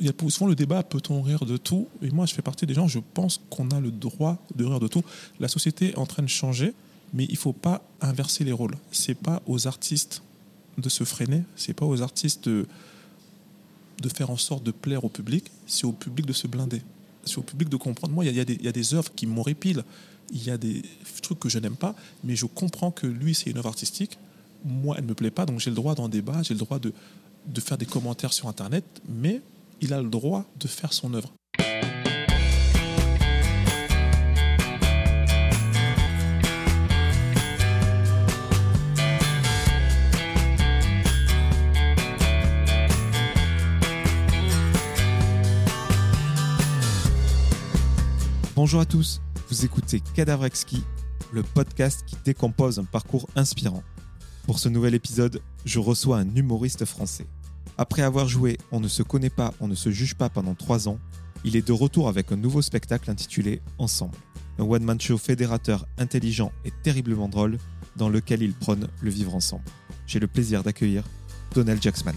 il y a souvent le débat peut-on rire de tout? Et moi, je fais partie des gens, je pense qu'on a le droit de rire de tout. La société est en train de changer, mais il ne faut pas inverser les rôles. C'est pas aux artistes de se freiner, c'est pas aux artistes de, faire en sorte de plaire au public, c'est au public de se blinder. C'est au public de comprendre. Moi, il y, a, des œuvres qui m'horripilent, il y a des trucs que je n'aime pas, mais je comprends que lui, c'est une œuvre artistique. Moi, elle ne me plaît pas, donc j'ai le droit d'en débat, j'ai le droit de faire des commentaires sur Internet, mais il a le droit de faire son œuvre. Bonjour à tous, vous écoutez Cadavre Exquis, le podcast qui décompose un parcours inspirant. Pour ce nouvel épisode, je reçois un humoriste français. Après avoir joué On ne se connaît pas, on ne se juge pas pendant trois ans, il est de retour avec un nouveau spectacle intitulé Ensemble. Un one-man show fédérateur intelligent et terriblement drôle dans lequel il prône le vivre ensemble. J'ai le plaisir d'accueillir Donald Jacksman.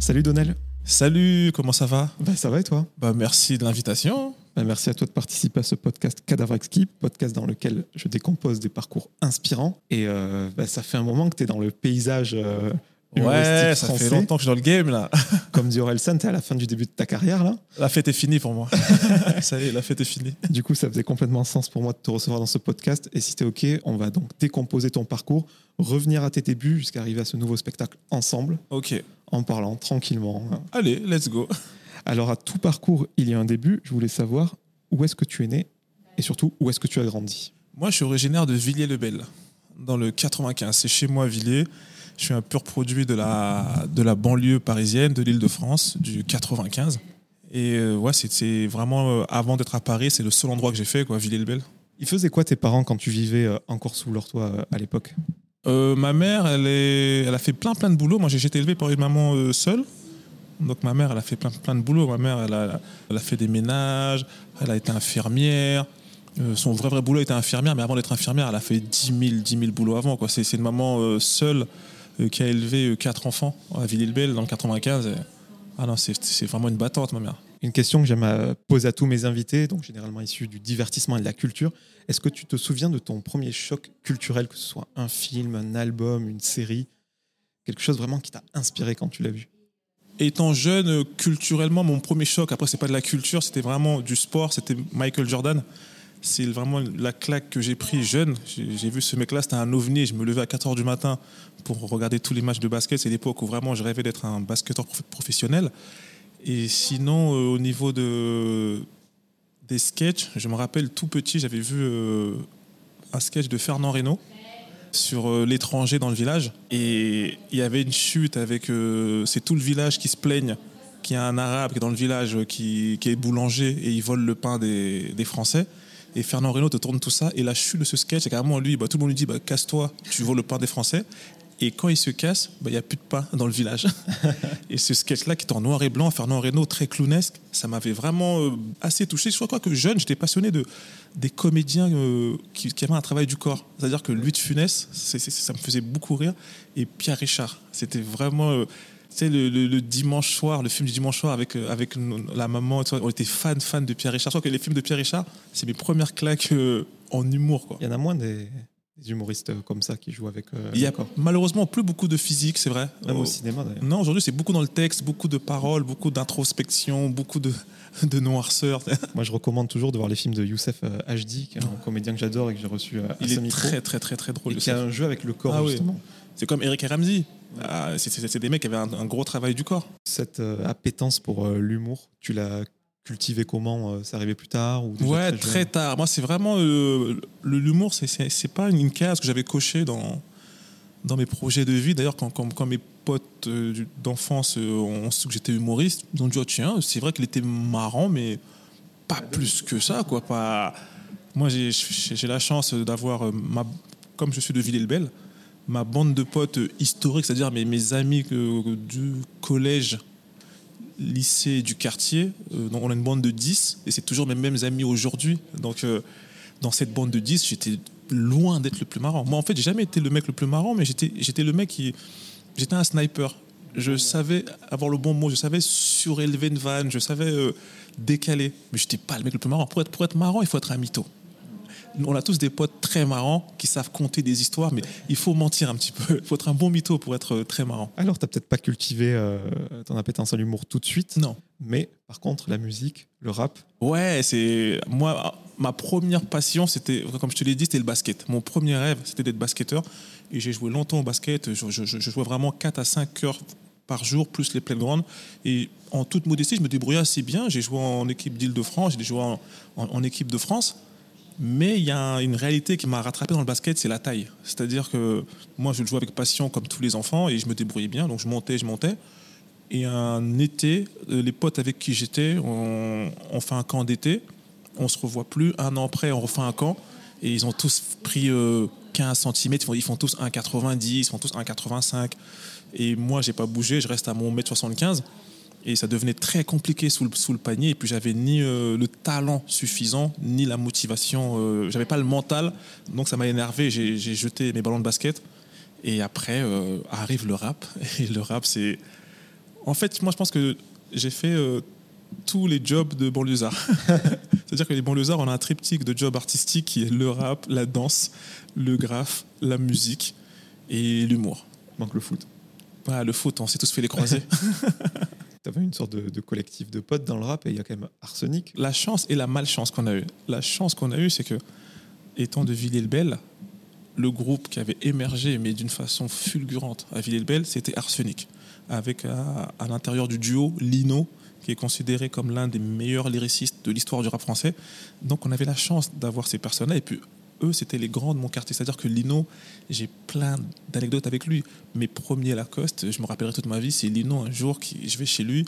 Salut Donald. Salut, comment ça va? Ben, Ça va et toi? Bah, Merci de l'invitation. Ben, merci à toi de participer à ce podcast Cadavre Exquis, podcast dans lequel je décompose des parcours inspirants. Et euh, ben, ça fait un moment que tu es dans le paysage euh, Ouais, ça fait longtemps que je suis dans le game là. Comme dit Orelsan, tu es à la fin du début de ta carrière là. La fête est finie pour moi. ça y est, la fête est finie. Du coup, ça faisait complètement sens pour moi de te recevoir dans ce podcast. Et si tu es OK, on va donc décomposer ton parcours, revenir à tes débuts jusqu'à arriver à ce nouveau spectacle ensemble. OK. En parlant tranquillement. Allez, let's go. Alors, à tout parcours, il y a un début. Je voulais savoir où est-ce que tu es né et surtout où est-ce que tu as grandi? Moi, je suis originaire de Villiers-le-Bel, dans le 95. C'est chez moi, Villiers. Je suis un pur produit de la, de la banlieue parisienne, de l'île de France, du 95. Et euh, ouais, c'est vraiment, euh, avant d'être à Paris, c'est le seul endroit que j'ai fait, quoi, Villiers-le-Bel. Ils faisaient quoi tes parents quand tu vivais euh, encore sous leur toit à l'époque? Ma mère, elle, est, elle a fait plein plein de boulot. Moi, j'ai été élevé par une maman seule. Donc ma mère, elle a fait plein, plein de boulot. Ma mère, elle a, fait des ménages, elle a été infirmière. son vrai vrai boulot était infirmière, mais avant d'être infirmière, elle a fait 10 000, 10 000 boulots avant. C'est une maman seule euh, qui a élevé euh, quatre enfants à Villiers-le-Bel dans le 95. Ah c'est vraiment une battante, ma mère. Une question que j'aime euh, poser à tous mes invités, donc généralement issus du divertissement et de la culture. Est-ce que tu te souviens de ton premier choc culturel, que ce soit un film, un album, une série Quelque chose vraiment qui t'a inspiré quand tu l'as vu? Étant jeune, culturellement, mon premier choc, après, c'est pas de la culture, c'était vraiment du sport, c'était Michael Jordan c'est vraiment la claque que j'ai pris jeune. J'ai vu ce mec-là, c'était un ovni. Je me levais à 4h du matin pour regarder tous les matchs de basket. C'est l'époque où vraiment je rêvais d'être un basketteur professionnel. Et sinon, euh, au niveau de, des sketchs, je me rappelle tout petit, j'avais vu euh, un sketch de Fernand Reynaud sur euh, l'étranger dans le village. Et il y avait une chute avec. c'est tout le village qui se plaigne qu'il y a un arabe qui est dans le village qui, est boulanger et il vole le pain des, Français. Et Fernand Reynaud te tourne tout ça. Et la chute de ce sketch, c'est carrément lui, bah, tout le monde lui dit bah, Casse-toi, tu vaux le pain des Français. Et quand il se casse, bah, il n'y a plus de pain dans le village. et ce sketch-là, qui est en noir et blanc, Fernand Reynaud, très clownesque, ça m'avait vraiment euh, assez touché. Je crois que jeune, j'étais passionné de, des comédiens euh, qui, avaient un travail du corps. C'est-à-dire que Louis de Funès, ça me faisait beaucoup rire. Et Pierre Richard, c'était vraiment. Euh, sais, le, dimanche soir, le film du dimanche soir avec, avec la maman, on était fan, fan de Pierre Richard. Je crois que les films de Pierre Richard, c'est mes premières claques en humour. Il y en a moins des, humoristes euh, comme ça qui jouent avec. Il y a malheureusement plus beaucoup de physique, c'est vrai. Même au cinéma d'ailleurs. Non, aujourd'hui c'est beaucoup dans le texte, beaucoup de paroles, beaucoup d'introspection, beaucoup de, de noirceur. Moi je recommande toujours de voir les films de Youssef Hd, qui est un comédien que j'adore et que j'ai reçu à Il est très très très très drôle. Et qui a un jeu avec le corps ah justement. C'est comme Eric et Ramsey. Ah, c'est des mecs qui avaient un, gros travail du corps. Cette euh, appétence pour euh, l'humour, tu l'as cultivé comment euh, Ça arrivait plus tard ou Ouais, très, tard. Moi, c'est vraiment l'humour, c'est pas une case que j'avais cochée dans, dans mes projets de vie. D'ailleurs, quand, quand, mes potes d'enfance ont su que j'étais humoriste, ils ont dit oh, tiens, c'est vrai qu'il était marrant, mais pas plus que ça, quoi. Pas... Moi, j'ai la chance d'avoir, comme je suis de Villers-le-Bel, ma bande de potes historiques, c'est-à-dire mes, mes amis du collège, lycée, du quartier. Euh, on a une bande de 10 et c'est toujours mes mêmes amis aujourd'hui. Donc, euh, dans cette bande de 10, j'étais loin d'être le plus marrant. Moi, en fait, j'ai jamais été le mec le plus marrant, mais j'étais, j'étais le mec qui, j'étais un sniper. Je savais avoir le bon mot, je savais surélever une vanne, je savais euh, décaler. Mais je n'étais pas le mec le plus marrant. Pour être, pour être marrant, il faut être un mytho. On a tous des potes très marrants qui savent compter des histoires, mais il faut mentir un petit peu. Il faut être un bon mytho pour être euh, très marrant. Alors, tu n'as peut-être pas cultivé euh, ton appétence à l'humour tout de suite. Non. Mais par contre, la musique, le rap. Ouais, c'est. Moi, ma première passion, c'était, comme je te l'ai dit, c'était le basket. Mon premier rêve, c'était d'être basketteur. Et j'ai joué longtemps au basket. Je, je, je, jouais vraiment 4 à 5 heures par jour, plus les playgrounds. Et en toute modestie, je me débrouillais assez bien. J'ai joué en équipe d'Île-de-France, j'ai joué en, en, équipe de France. Mais il y a une réalité qui m'a rattrapé dans le basket, c'est la taille. C'est-à-dire que moi, je jouais avec passion comme tous les enfants et je me débrouillais bien. Donc je montais, je montais. Et un été, euh, les potes avec qui j'étais, on, fait un camp d'été. On se revoit plus. Un an après, on refait un camp. Et ils ont tous pris euh, 15 cm. Ils font tous 1,90, ils font tous 1,85. Et moi, j'ai pas bougé, je reste à mon 1m75. Et ça devenait très compliqué sous le, panier. Et puis, j'avais ni euh, le talent suffisant, ni la motivation. Euh, j'avais pas le mental. Donc, ça m'a énervé. J'ai jeté mes ballons de basket. Et après, euh, arrive le rap. Et le rap, c'est. En fait, moi, je pense que j'ai fait euh, tous les jobs de banlieusard. C'est-à-dire que les banlieusards, on a un triptyque de jobs artistiques qui est le rap, la danse, le graphe, la musique et l'humour. Manque le foot. Le foot, on s'est tous fait les croisés. avais une sorte de, collectif de potes dans le rap et il y a quand même Arsenic. La chance et la malchance qu'on a eue. La chance qu'on a eue, c'est que, étant de Villiers-le-Bel, le groupe qui avait émergé, mais d'une façon fulgurante à Villiers-le-Bel, c'était Arsenic. Avec à, à l'intérieur du duo Lino, qui est considéré comme l'un des meilleurs lyricistes de l'histoire du rap français. Donc on avait la chance d'avoir ces personnes-là. Et puis c'était les grands de mon quartier. C'est-à-dire que Lino, j'ai plein d'anecdotes avec lui. Mes premiers Lacoste, je me rappellerai toute ma vie, c'est Lino, un jour, je vais chez lui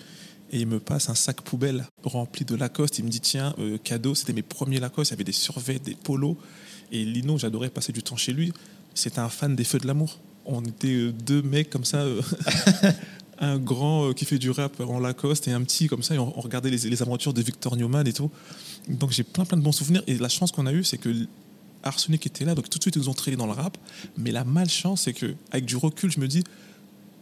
et il me passe un sac poubelle rempli de Lacoste. Il me dit, tiens, euh, cadeau, c'était mes premiers Lacoste, il y avait des survêts, des polos. Et Lino, j'adorais passer du temps chez lui. C'était un fan des Feux de l'amour. On était euh, deux mecs comme ça, euh, un grand qui fait du rap en Lacoste et un petit comme ça, et on, regardait les, les, aventures de Victor Newman et tout. Donc j'ai plein plein de bons souvenirs. Et la chance qu'on a eue, c'est que Arsenic était là, donc tout de suite ils nous ont traîné dans le rap. Mais la malchance, c'est que avec du recul, je me dis,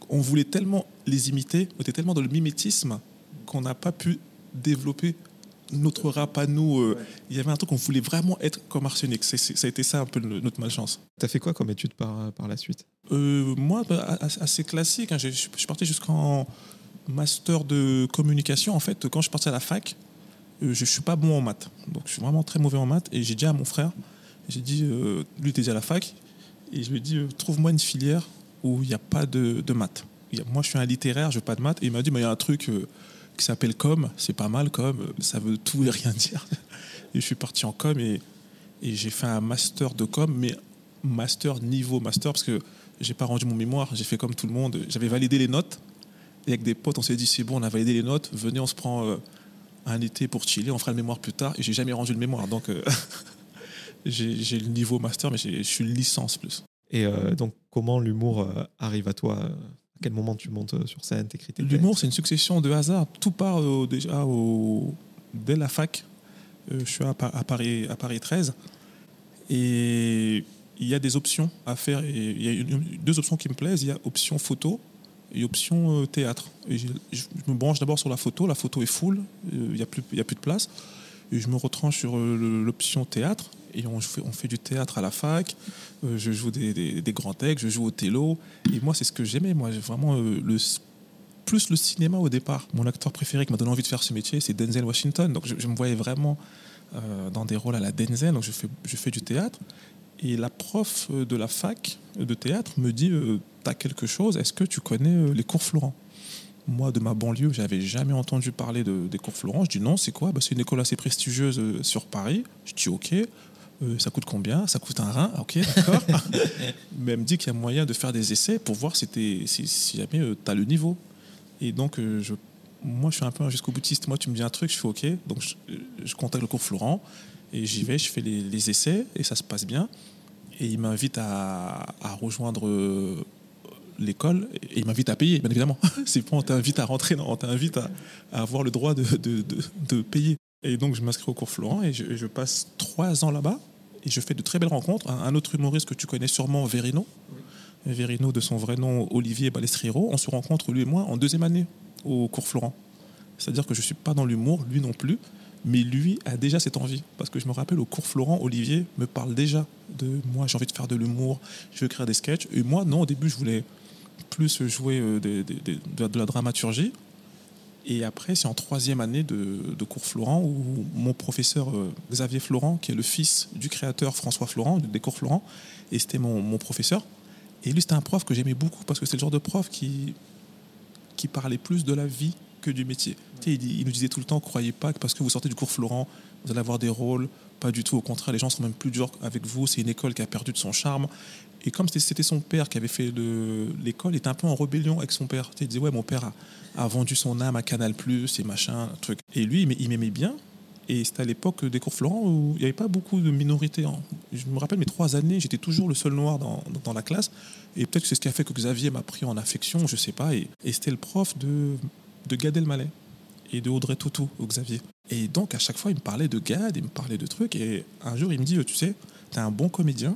on voulait tellement les imiter, on était tellement dans le mimétisme qu'on n'a pas pu développer notre rap à nous. Euh, il y avait un truc qu'on voulait vraiment être comme Arsenic. C'est, c'est, ça a été ça un peu notre malchance. Tu as fait quoi comme étude par, par la suite? Euh, Moi, bah, assez classique. Hein. Je suis parti jusqu'en master de communication. En fait, quand je suis parti à la fac, euh, je ne suis pas bon en maths. Donc, je suis vraiment très mauvais en maths. Et j'ai dit à mon frère, j'ai dit, euh, lui était déjà à la fac, et je lui ai dit, euh, trouve-moi une filière où il n'y a pas de, de maths. Moi, je suis un littéraire, je veux pas de maths. Et il m'a dit, il y a un truc euh, qui s'appelle com, c'est pas mal com, ça veut tout et rien dire. Et je suis parti en com et, et j'ai fait un master de com, mais master niveau master, parce que j'ai pas rendu mon mémoire, j'ai fait comme tout le monde, j'avais validé les notes. Et avec des potes, on s'est dit, c'est bon, on a validé les notes, venez, on se prend un été pour chiller, on fera le mémoire plus tard. Et j'ai jamais rendu le mémoire. Donc, j'ai le niveau master, mais je suis licence plus. Et euh, donc, comment l'humour euh, arrive à toi À quel moment tu montes sur scène, t'écris tes L'humour, c'est une succession de hasards. Tout part euh, déjà au, dès la fac. je suis à, à, Paris, à Paris 13. Et il y a des options à faire. Et il y a une, deux options qui me plaisent. Il y a option photo et option théâtre. Et je, je me branche d'abord sur la photo. La photo est full. Il n'y a, plus, il y a plus de place. Et je me retranche sur l'option théâtre et on fait, du théâtre à la fac. Euh, je joue des, des, des, grands textes, je joue au télo. Et moi, c'est ce que j'aimais. Moi, vraiment euh, plus le cinéma au départ. Mon acteur préféré qui m'a donné envie de faire ce métier, c'est Denzel Washington. Donc, je, me voyais vraiment euh, dans des rôles à la Denzel. Donc, je fais, du théâtre. Et la prof de la fac de théâtre me dit euh, T'as quelque chose Est-ce que tu connais les cours Florent? Moi, de ma banlieue, j'avais jamais entendu parler de, des cours Florent. Je dis non, c'est quoi? Bah, C'est une école assez prestigieuse sur Paris. Je dis ok. Euh, ça coûte combien? Ça coûte un rein, ok, d'accord. Mais elle me dit qu'il y a moyen de faire des essais pour voir si, si, si jamais euh, tu as le niveau. Et donc, euh, je, moi, je suis un peu un jusqu'au boutiste. Moi, tu me dis un truc, je fais ok. Donc, je, je contacte le cours Florent et j'y vais, je fais les, les, essais et ça se passe bien. Et il m'invite à, à, rejoindre l'école et il m'invite à payer, bien évidemment. C'est pas on t'invite à rentrer, non, on t'invite à, à, avoir le droit de, de, de, de payer. Et donc, je m'inscris au cours Florent et je, passe trois ans là-bas. Et je fais de très belles rencontres. Un, autre humoriste que tu connais sûrement, Verino. Verino de son vrai nom Olivier Balestriero, on se rencontre lui et moi en deuxième année au cours Florent. C'est-à-dire que je ne suis pas dans l'humour, lui non plus, mais lui a déjà cette envie. Parce que je me rappelle au cours Florent, Olivier me parle déjà de moi, j'ai envie de faire de l'humour, je veux écrire des sketchs. Et moi, non, au début, je voulais plus jouer euh, de la dramaturgie. Et après, c'est en troisième année de, cours Florent où mon professeur euh, Xavier Florent, qui est le fils du créateur François Florent, des cours Florent, et c'était mon, professeur. Et lui, c'était un prof que j'aimais beaucoup parce que c'est le genre de prof qui, qui parlait plus de la vie que du métier. il, nous disait tout le temps, croyez pas que parce que vous sortez du cours Florent, vous allez avoir des rôles. Pas du tout, au contraire, les gens seront même plus durs avec vous. C'est une école qui a perdu de son charme. Et comme c'était son père qui avait fait l'école, il était un peu en rébellion avec son père. Il disait, ouais, mon père a, vendu son âme à Canal Plus et machin, truc. Et lui, il m'aimait bien. Et c'était à l'époque des cours Florent où il n'y avait pas beaucoup de minorités. Hein. Je me rappelle mes trois années, j'étais toujours le seul noir dans, la classe. Et peut-être que c'est ce qui a fait que Xavier m'a pris en affection, je sais pas. Et, c'était le prof de, de Gad Elmaleh et de Audrey Tautou au Xavier. Et donc à chaque fois, il me parlait de Gad, il me parlait de trucs. Et un jour, il me dit, tu sais, tu es un bon comédien,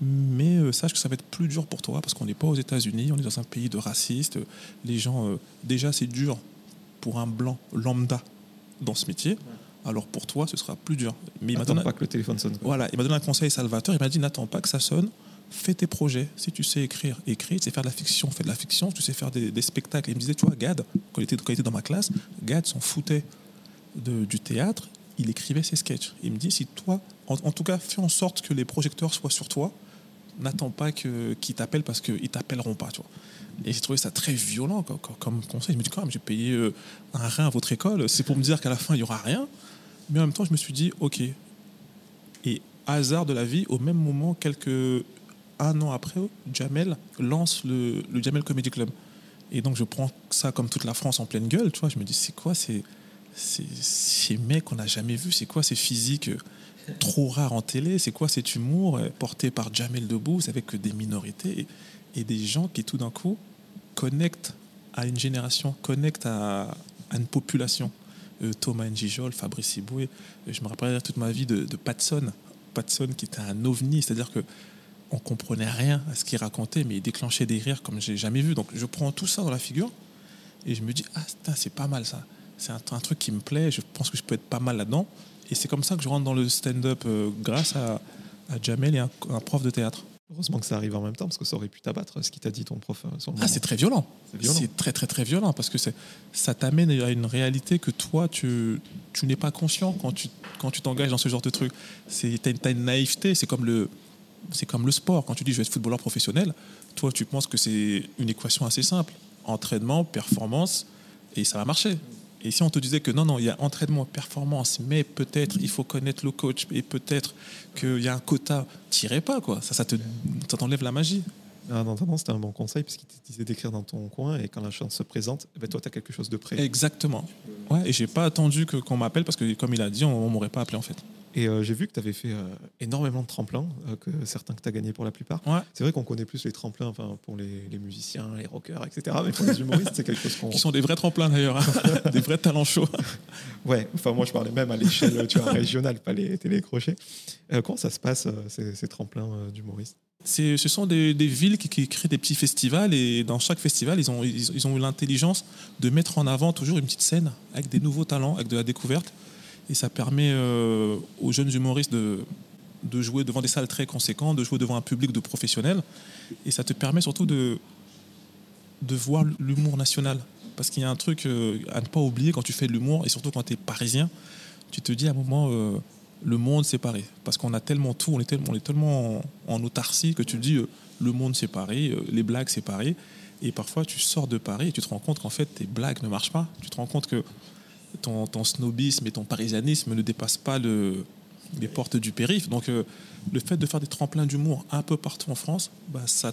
mais euh, sache que ça va être plus dur pour toi parce qu'on n'est pas aux États-Unis, on est dans un pays de racistes. Les gens, euh, déjà, c'est dur pour un blanc lambda dans ce métier. Alors pour toi, ce sera plus dur. Mais il m'a donné pas que le téléphone sonne. Voilà, il m'a donné un conseil salvateur. Il m'a dit n'attends pas que ça sonne. Fais tes projets. Si tu sais écrire, écris. Tu sais faire de la fiction, fais de la fiction. Tu sais faire des, spectacles. il me disait, tu vois, Gad, quand il était, quand il était dans ma classe, Gad s'en foutait de, du théâtre. Il écrivait ses sketchs. Il me dit, si toi, en, en, tout cas, fais en sorte que les projecteurs soient sur toi n'attends pas qu'ils t'appellent parce qu'ils t'appelleront pas. Tu vois. Et j'ai trouvé ça très violent comme, conseil. Je me dis j'ai payé euh, un rein à votre école, c'est pour me dire qu'à la fin, il n'y aura rien. Mais en même temps, je me suis dit, OK. Et hasard de la vie, au même moment, quelques un an après, Jamel lance le, le Jamel Comedy Club. Et donc, je prends ça comme toute la France en pleine gueule. Tu vois, je me dis, c'est quoi ces, ces mecs qu'on n'a jamais vus? C'est quoi ces physiques trop rare en télé. C'est quoi cet humour euh, porté par Jamel Debbouze avec des minorités et, des gens qui tout d'un coup connectent à une génération, connectent à, une population? Euh, Thomas Njijol, Fabrice Iboué, euh, je me rappellerai toute ma vie de, Patson. Patson qui était un ovni, c'est-à-dire que on comprenait rien à ce qu'il racontait, mais il déclenchait des rires comme j'ai jamais vu. Donc je prends tout ça dans la figure et je me dis ah c'est pas mal ça. C'est un, truc qui me plaît. Je pense que je peux être pas mal là-dedans. Et c'est comme ça que je rentre dans le stand-up euh, grâce à, Jamel et un, prof de théâtre. Heureusement que ça arrive en même temps, parce que ça aurait pu t'abattre, ce qui t'a dit ton prof. Euh, ah, c'est très violent. C'est très, très, très violent, parce que ça t'amène à une réalité que toi, tu, tu n'es pas conscient quand tu quand tu t'engages dans ce genre de truc. Tu as, une naïveté, c'est comme, le, comme le sport. Quand tu dis je vais être footballeur professionnel, toi, tu penses que c'est une équation assez simple. Entraînement, performance, et ça va marcher. Et si on te disait que non, non, il y a entraînement, performance, mais peut-être il faut connaître le coach et peut-être qu'il y a un quota, tirez pas, quoi. Ça, ça te, ça t'enlève la magie. Ah, non, non, c'était un bon conseil parce qu'il te disait d'écrire dans ton coin et quand la chance se présente, eh ben toi, tu as quelque chose de prêt. Exactement. Ouais, et j'ai pas attendu que, qu'on m'appelle parce que, comme il a dit, on, on m'aurait pas appelé en fait. Et euh, j'ai vu que tu avais fait euh, énormément de tremplins, euh, que certains que tu as gagnés pour la plupart. C'est vrai qu'on connaît plus les tremplins enfin, pour les, musiciens, les rockers, etc. Mais pour les humoristes, c'est quelque chose qu'on. Qui sont des vrais tremplins d'ailleurs, hein. des vrais talents chauds. ouais, enfin moi je parlais même à l'échelle tu vois, régionale, pas les télécrochets. comment ça se passe, ces, tremplins d'humoristes? Ce sont des, villes qui, créent des petits festivals et dans chaque festival, ils ont, ils ont eu l'intelligence de mettre en avant toujours une petite scène avec des nouveaux talents, avec de la découverte. Et ça permet euh, aux jeunes humoristes de, jouer devant des salles très conséquentes, de jouer devant un public de professionnels. Et ça te permet surtout de, de voir l'humour national. Parce qu'il y a un truc euh, à ne pas oublier quand tu fais de l'humour, et surtout quand tu es parisien, tu te dis à un moment, euh, le monde séparé. Parce qu'on a tellement tout, on est tellement, on est tellement en, autarcie que tu te dis, le monde séparé, les blagues séparées. Et parfois, tu sors de Paris et tu te rends compte qu'en fait, tes blagues ne marchent pas. Tu te rends compte que ton, snobisme et ton parisianisme ne dépassent pas le, les portes du périph. Donc, euh, le fait de faire des tremplins d'humour un peu partout en France, bah, ça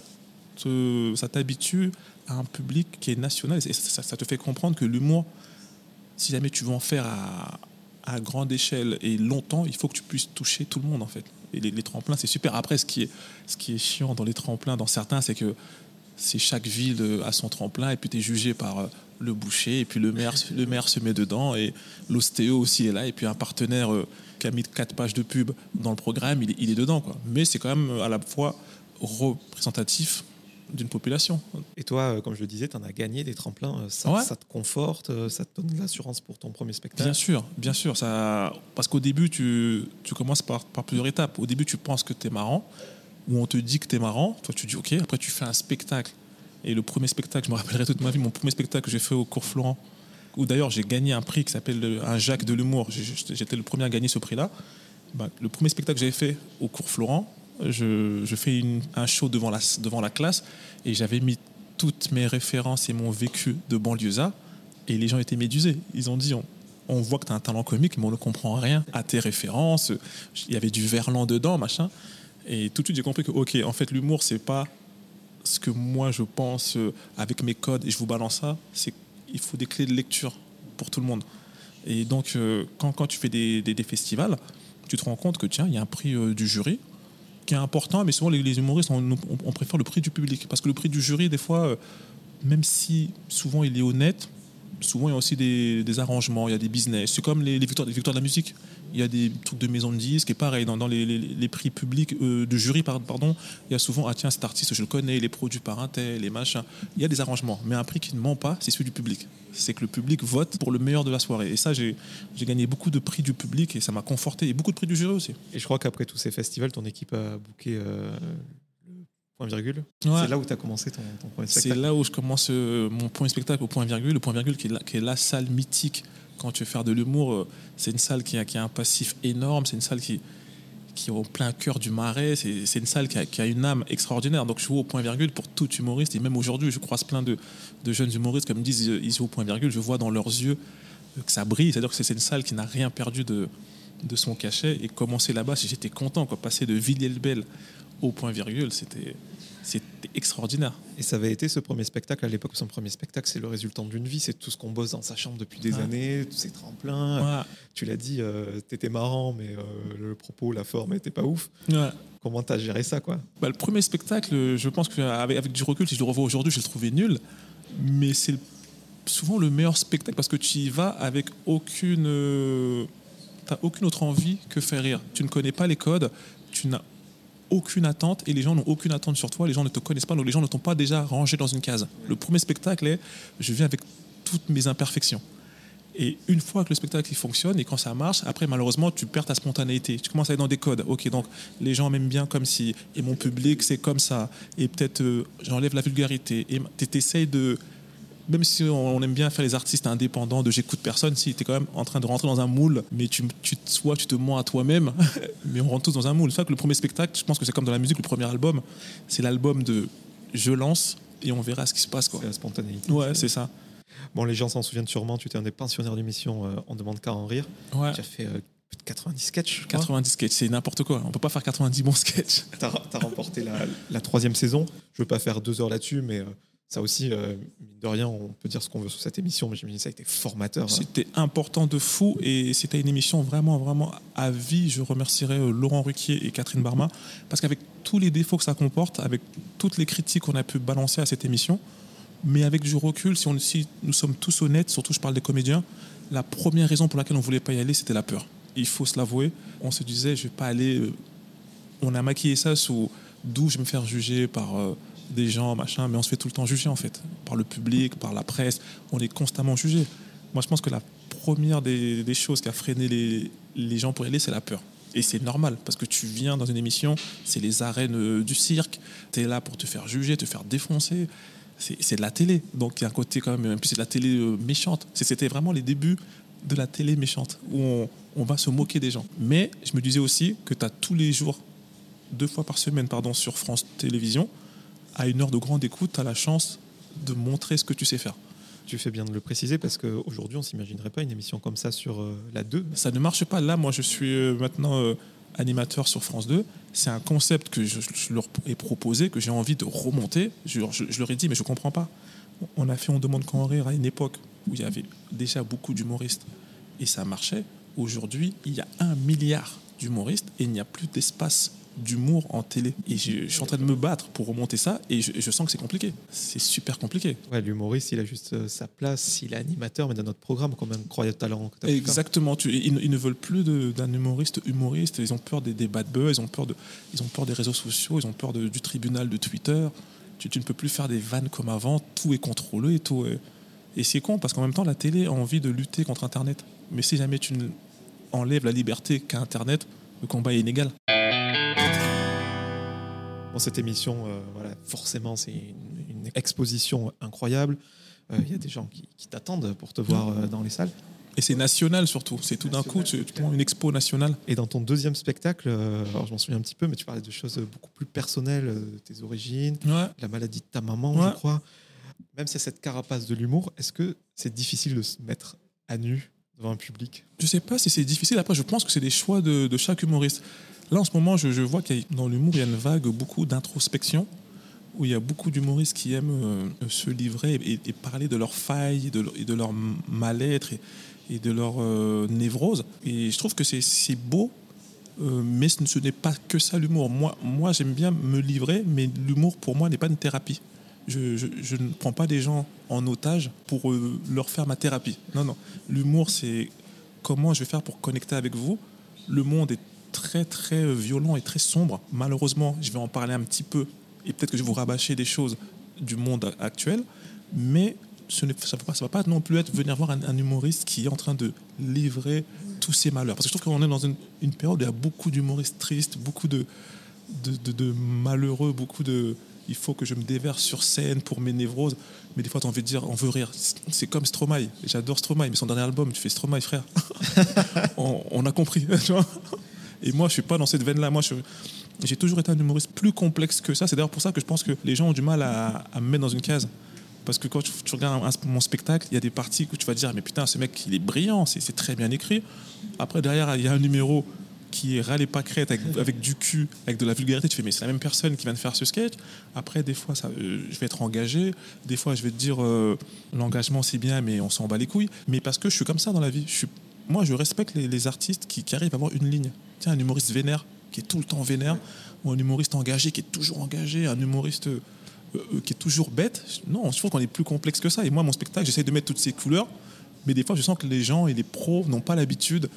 t'habitue à un public qui est national et ça, te fait comprendre que l'humour, si jamais tu veux en faire à, grande échelle et longtemps, il faut que tu puisses toucher tout le monde en fait. Et les, tremplins, c'est super. Après, ce qui, est, ce qui est chiant dans les tremplins, dans certains, c'est que c'est chaque ville a son tremplin et puis tu es jugé par euh, le boucher et puis le maire, le maire se met dedans et l'ostéo aussi est là et puis un partenaire euh, qui a mis quatre pages de pub dans le programme, il, est dedans. Quoi. Mais c'est quand même euh, à la fois représentatif d'une population. Et toi, euh, comme je le disais, tu en as gagné des tremplins. Ça, Ouais. ça te conforte, ça te donne de l'assurance pour ton premier spectacle? Bien sûr, bien sûr. Ça, parce qu'au début, tu, tu commences par, par plusieurs étapes. Au début, tu penses que tu es marrant, ou on te dit que tu es marrant. Toi, tu dis OK. Après, tu fais un spectacle. Et le premier spectacle, je me rappellerai toute ma vie, mon premier spectacle que j'ai fait au cours Florent, où d'ailleurs j'ai gagné un prix qui s'appelle le- un Jacques de l'humour. J'étais le premier à gagner ce prix-là. Bah, le premier spectacle que j'avais fait au cours Florent, je, je fais un show devant la, devant la classe et j'avais mis toutes mes références et mon vécu de banlieusard et les gens étaient médusés. Ils ont dit on, on voit que tu as un talent comique, mais on ne comprend rien à tes références. Il y avait du verlan dedans, machin. Et tout de suite, j'ai compris que, ok, en fait, l'humour, c'est pas ce que moi je pense euh, avec mes codes et je vous balance ça. C'est il faut des clés de lecture pour tout le monde. Et donc, euh, quand, quand tu fais des, des- festivals, tu te rends compte que, tiens, il y a un prix euh, du jury qui est important, mais souvent les, humoristes, on, préfère le prix du public. Parce que le prix du jury, des fois, même si souvent il est honnête, souvent il y a aussi des, des arrangements, il y a des business. C'est comme les, les victoires, les victoires de la musique. Il y a des trucs de maison de disques et pareil, dans, dans les, les- les prix publics euh, de jury, par- pardon, il y a souvent, ah tiens, cet artiste, je le connais, il est produit par un tel, les machins. Il y a des arrangements, mais un prix qui ne ment pas, c'est celui du public. C'est que le public vote pour le meilleur de la soirée. Et ça, j'ai gagné beaucoup de prix du public et ça m'a conforté. Et beaucoup de prix du jury aussi. Et je crois qu'après tous ces festivals, ton équipe a booké euh, point virgule. Ouais. C'est là où tu as commencé ton, ton premier C'est spectacle. là où je commence euh, mon point spectacle au point virgule. Le point virgule qui est la, qui est la salle mythique quand tu veux faire de l'humour. euh, C'est une salle qui a, qui a un passif énorme. C'est une salle qui, qui est au plein cœur du marais. C'est c'est une salle qui a, qui a une âme extraordinaire. Donc je joue au point virgule pour tout humoriste. Et même aujourd'hui, je croise plein de, de jeunes humoristes qui me disent ils jouent au point virgule. Je vois dans leurs yeux euh, que ça brille. C'est-à-dire que c'est c'est une salle qui n'a rien perdu de, de son cachet. Et commencer là-bas, j'étais content. Quoi. Passer de Villiers-le-Bel au point virgule, c'était c'était extraordinaire. Et ça avait été ce premier spectacle à l'époque. Son premier spectacle, c'est le résultat d'une vie. C'est tout ce qu'on bosse dans sa chambre depuis des Ouais. années, tous ces tremplins. Ouais. Tu l'as dit, euh, t'étais marrant, mais euh, le propos, la forme était pas ouf. Ouais. Comment t'as géré ça, quoi? Bah, le premier spectacle, je pense qu'avec avec du recul, si je le revois aujourd'hui, je le trouvais nul. Mais c'est souvent le meilleur spectacle parce que tu y vas avec aucune. euh, t'as aucune autre envie que faire rire. Tu ne connais pas les codes, tu n'as aucune attente et les gens n'ont aucune attente sur toi, les gens ne te connaissent pas, donc les gens ne t'ont pas déjà rangé dans une case. Le premier spectacle est je viens avec toutes mes imperfections. Et une fois que le spectacle il fonctionne et quand ça marche, après malheureusement tu perds ta spontanéité. Tu commences à aller dans des codes. Ok, donc les gens m'aiment bien comme si et mon public c'est comme ça. Et peut-être euh, j'enlève la vulgarité. Et tu essayes de même si on aime bien faire les artistes indépendants de j'écoute personne, si tu es quand même en train de rentrer dans un moule, mais tu, tu, soit tu te mens à toi-même, mais on rentre tous dans un moule. C'est ça que le premier spectacle, je pense que c'est comme dans la musique, le premier album, c'est l'album de je lance et on verra ce qui se passe. Quoi. C'est la spontanéité. Ouais, c'est ça. Bon, les gens s'en souviennent sûrement. Tu étais un des pensionnaires d'émission euh, On demande qu'à en rire. Ouais. Tu as fait euh, plus de 90 sketchs. je crois. 90 sketchs, c'est n'importe quoi. On peut pas faire 90 bons sketchs. T'as as remporté la, la troisième saison. Je veux pas faire deux heures là-dessus, mais euh, ça aussi, euh, mine de rien, on peut dire ce qu'on veut sur cette émission, mais j'imagine que ça a été formateur. hein. C'était important de fou et c'était une émission vraiment, vraiment à vie. Je remercierai euh, Laurent Ruquier et Catherine Barma parce qu'avec tous les défauts que ça comporte, avec toutes les critiques qu'on a pu balancer à cette émission, mais avec du recul, si, nous sommes tous honnêtes, surtout je parle des comédiens, la première raison pour laquelle on voulait pas y aller, c'était la peur. Il faut se l'avouer. On se disait, je vais pas aller. euh, On a maquillé ça sous d'où je vais me faire juger par des gens, machin, mais on se fait tout le temps juger en fait, par le public, par la presse. On est constamment jugé. Moi, je pense que la première des, choses qui a freiné les, les gens pour y aller, c'est la peur. Et c'est normal, parce que tu viens dans une émission, c'est les arènes euh, du cirque, tu es là pour te faire juger, te faire défoncer. C'est de la télé, donc il y a un côté quand même, puis c'est de la télé euh, méchante. C'était vraiment les débuts de la télé méchante, où on, on va se moquer des gens. Mais je me disais aussi que tu as tous les jours, deux fois par semaine, pardon, sur France Télévisions, à une heure de grande écoute, tu as la chance de montrer ce que tu sais faire. Tu fais bien de le préciser parce qu'aujourd'hui, on s'imaginerait pas une émission comme ça sur euh, la 2. Ça ne marche pas. Là, moi, je suis euh, maintenant euh, animateur sur France 2. C'est un concept que je, je leur ai proposé, que j'ai envie de remonter. Je, je- je leur ai dit, mais je comprends pas. On a fait On demande qu'en rire à une époque où il y avait déjà beaucoup d'humoristes et ça marchait. Aujourd'hui, il y a un milliard d'humoristes et il n'y a plus d'espace d'humour en télé. Et je, je suis en train de me battre pour remonter ça et je, je sens que c'est compliqué. C'est super compliqué. Ouais, L'humoriste, il a juste euh, sa place, il est animateur, mais dans notre programme, combien de incroyable talent. Exactement. Tu- ils, ne- ils ne veulent plus d'un humoriste humoriste. Ils ont peur des débats de buzz, ils ont peur, de, ils ont peur des réseaux sociaux, ils ont peur de- du tribunal de Twitter. tu, tu ne peux plus faire des vannes comme avant, tout est contrôlé et tout. est- Et c'est con parce qu'en même temps, la télé a envie de lutter contre Internet. Mais si jamais tu ne- enlèves la liberté qu'a Internet, le combat est inégal. Bon, cette émission, euh, voilà, forcément, c'est une, une exposition incroyable. Euh, Il y a des gens qui, qui t'attendent pour te voir euh, dans les salles. Et c'est national surtout. C'est tout d'un coup, tu, tu prends une expo nationale. Et dans ton deuxième spectacle, alors je m'en souviens un petit peu, mais tu parlais de choses beaucoup plus personnelles, tes origines, Ouais. la maladie de ta maman, Ouais. je crois. Même si c'est cette carapace de l'humour, est-ce que c'est difficile de se mettre à nu devant un public Je sais pas si c'est difficile. Après, je pense que c'est des choix de, chaque humoriste. Là, en ce moment, je, vois qu'il dans l'humour, il y a une vague beaucoup d'introspection, où il y a beaucoup d'humoristes qui aiment euh, se livrer et, parler de leurs failles, et de, leur- mal-être et, de leur euh, névrose. Et je trouve que c'est c'est beau, euh, mais ce, ce n'est pas que ça l'humour. Moi, moi j'aime bien me livrer, mais l'humour, pour moi, n'est pas une thérapie. Je, ne prends pas des gens en otage pour euh, leur faire ma thérapie. Non, non. L'humour, c'est comment je vais faire pour connecter avec vous. Le monde est très, très violent et très sombre. Malheureusement, je vais en parler un petit peu et peut-être que je vais vous rabâcher des choses du monde actuel, mais ça ne va, pas- non plus être venir voir un, humoriste qui est en train de livrer tous ses malheurs. Parce que je trouve qu'on est dans une, période où il y a beaucoup d'humoristes tristes, beaucoup de malheureux, beaucoup de. Il faut que je me déverse sur scène pour mes névroses. Mais des fois, tu as envie de dire, on veut rire. C'est comme Stromae. J'adore Stromae, mais son dernier album, tu fais Stromae, frère. on, on a compris. tu vois. Et moi, je suis pas dans cette veine-là. Moi, je- j'ai toujours été un humoriste plus complexe que ça. C'est d'ailleurs pour ça que je pense que les gens ont du mal à, à me mettre dans une case. Parce que quand tu, tu regardes un- mon spectacle, il y a des parties où tu vas te dire, mais putain, ce mec, il est brillant, c'est très bien écrit. Après, derrière, il y a un numéro qui râlé pas crête avec, avec du cul, avec de la vulgarité. Tu fais, mais c'est la même personne qui vient de faire ce sketch. Après, des fois, ça, euh, je vais être engagé. Des fois, je vais te dire, euh, l'engagement, c'est bien, mais on s'en bat les couilles. Mais parce que je suis comme ça dans la vie. Je suis, moi, je respecte les, artistes qui, arrivent à avoir une ligne. Tiens, un humoriste vénère, qui est tout le temps vénère, ou un humoriste engagé, qui est toujours engagé, un humoriste euh, qui est toujours bête. Non, je trouve qu'on est plus complexe que ça. Et moi, mon spectacle, j'essaie de mettre toutes ces couleurs, mais des fois, je sens que les gens et les pros n'ont pas l'habitude.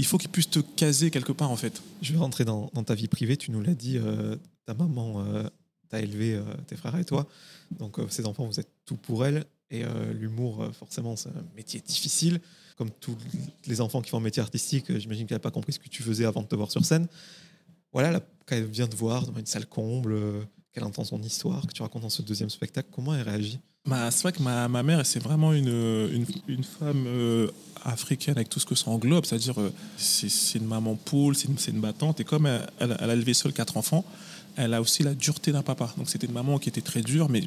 Il faut qu'ils puissent te caser quelque part, en fait. Je vais rentrer dans, dans ta vie privée. Tu nous l'as dit, euh, ta maman euh, t'a élevé euh, tes frères et toi. Donc, ces enfants, vous êtes tout pour elle. Et l'humour, forcément, c'est un métier difficile. Comme tous les enfants qui font un métier artistique, j'imagine qu'elle n'a pas compris ce que tu faisais avant de te voir sur scène. Voilà, là, quand elle vient te voir devant une salle comble, qu'elle entend son histoire, que tu racontes dans ce deuxième spectacle, comment elle réagit? Bah, c'est vrai que ma, ma mère, c'est vraiment une, une, une femme euh, africaine avec tout ce que ça englobe. C'est-à-dire, euh, c'est une maman poule, c'est une, une battante. Et comme elle, elle- a élevé seule quatre enfants, elle a aussi la dureté d'un papa. Donc c'était une maman qui était très dure, mais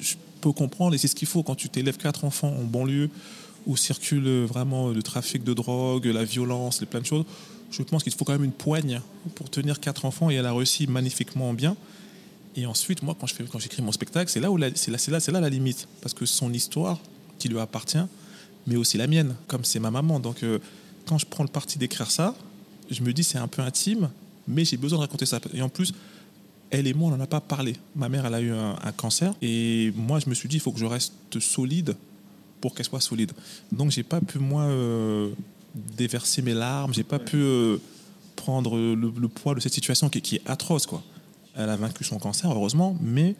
je, peux comprendre. Et c'est ce qu'il faut quand tu t'élèves quatre enfants en banlieue où circule vraiment le trafic de drogue, la violence, les plein de choses. Je pense qu'il faut quand même une poigne pour tenir quatre enfants et elle a réussi magnifiquement bien. Et ensuite, moi, quand je fais, quand j'écris mon spectacle, c'est là où la- c'est là, c'est là, c'est là la limite, parce que son histoire qui lui appartient, mais aussi la mienne, comme c'est ma maman. Donc, euh, quand je prends le parti d'écrire ça, je me dis c'est un peu intime, mais j'ai besoin de raconter ça. Et en plus, elle et moi, on n'en a pas parlé. Ma mère, elle a eu un, un cancer, et moi, je me suis dit il faut que je reste solide pour qu'elle soit solide. Donc, j'ai pas pu moi euh, déverser mes larmes, j'ai pas pu euh, prendre le, le poids de cette situation qui, qui est atroce, quoi. Elle a vaincu son cancer, heureusement, mais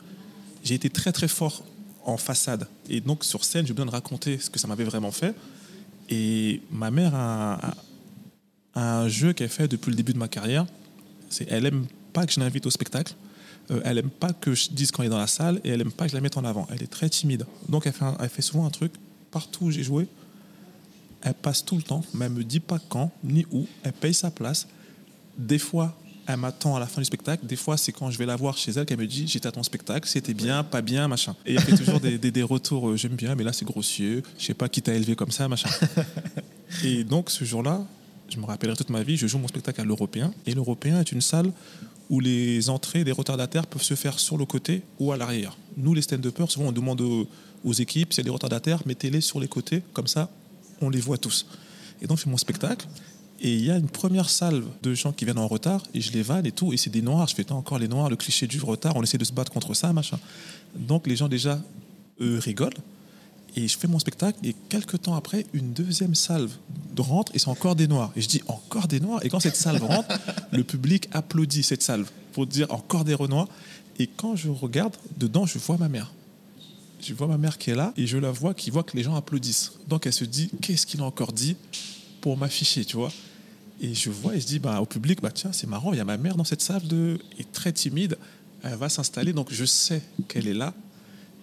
j'ai été très très fort en façade. Et donc sur scène, j'ai besoin de raconter ce que ça m'avait vraiment fait. Et ma mère a, un jeu qu'elle fait depuis le début de ma carrière. C'est elle aime pas que je l'invite au spectacle. Euh, elle aime pas que je dise quand elle est dans la salle et elle aime pas que je la mette en avant. Elle est très timide. Donc elle fait, elle fait souvent un truc partout où j'ai joué. Elle passe tout le temps, mais elle me dit pas quand ni où. Elle paye sa place. Des fois, elle m'attend à la fin du spectacle. Des fois, c'est quand je vais la voir chez elle qu'elle me dit J'étais à ton spectacle, c'était bien, pas bien, machin. Et elle fait toujours des, des- des retours euh, J'aime bien, mais là, c'est grossier. Je sais pas qui t'a élevé comme ça, machin. Et donc, ce jour-là, je me rappellerai toute ma vie, je joue mon spectacle à l'Européen. Et l'Européen est une salle où les entrées des retardataires peuvent se faire sur le côté ou à l'arrière. Nous, les stand-uppers, souvent, on demande aux, aux équipes, s'il y a des retardataires, mettez-les sur les côtés, comme ça, on les voit tous. Et donc, je fais mon spectacle. Et il y a une première salve de gens qui viennent en retard, et je les vanne et tout, et c'est des noirs. Je fais encore les noirs, le cliché du retard, on essaie de se battre contre ça, machin. Donc les gens déjà, eux, rigolent. Et je fais mon spectacle, et quelques temps après, une deuxième salve rentre, et c'est encore des noirs. Et je dis encore des noirs, et quand cette salve rentre, le public applaudit cette salve pour dire encore des renois. Et quand je regarde, dedans, je vois ma mère. Je vois ma mère qui est là et je la vois qui voit que les gens applaudissent. Donc elle se dit, qu'est-ce qu'il a encore dit pour m'afficher, tu vois? Et je vois et je dis bah, au public, bah, tiens, c'est marrant, il y a ma mère dans cette salle, de... est très timide, elle va s'installer, donc je sais qu'elle est là.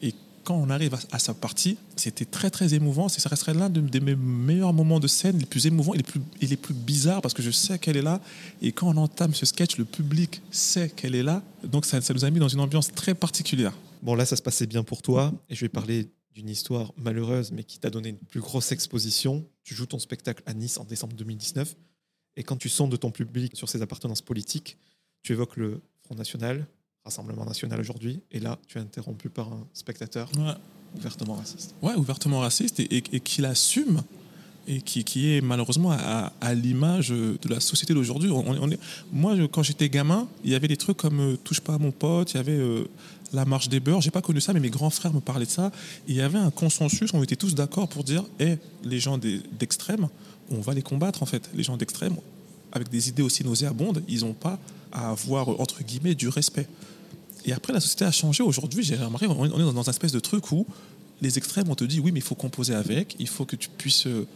Et quand on arrive à, sa partie, c'était très très émouvant. Ça resterait l'un de, mes meilleurs moments de scène, les plus émouvants et les plus, et les plus bizarres parce que je sais qu'elle est là. Et quand on entame ce sketch, le public sait qu'elle est là. Donc ça nous a mis dans une ambiance très particulière. Bon, là, ça se passait bien pour toi. Et je vais parler d'une histoire malheureuse, mais qui t'a donné une plus grosse exposition. Tu joues ton spectacle à Nice en décembre 2019. Et quand tu sondes ton public sur ses appartenances politiques, tu évoques le Front National, Rassemblement national aujourd'hui, et là, tu es interrompu par un spectateur ouvertement raciste. Ouais, ouvertement raciste, et, et, qui l'assume, et qui, qui, est malheureusement à, à l'image de la société d'aujourd'hui. On, est, moi, quand j'étais gamin, il y avait des trucs comme euh, Touche pas à mon pote, il y avait euh, la marche des beurs. J'ai pas connu ça, mais mes grands frères me parlaient de ça. il y avait un consensus, on était tous d'accord pour dire hé, les gens d'extrême, on va les combattre en fait. Les gens d'extrême, avec des idées aussi nauséabondes, ils n'ont pas à avoir, entre guillemets, du respect. Et après, la société a changé. Aujourd'hui, j'ai remarqué, on est dans une espèce de truc où les extrêmes, on te dit oui, mais il faut composer avec, il faut que tu puisses euh,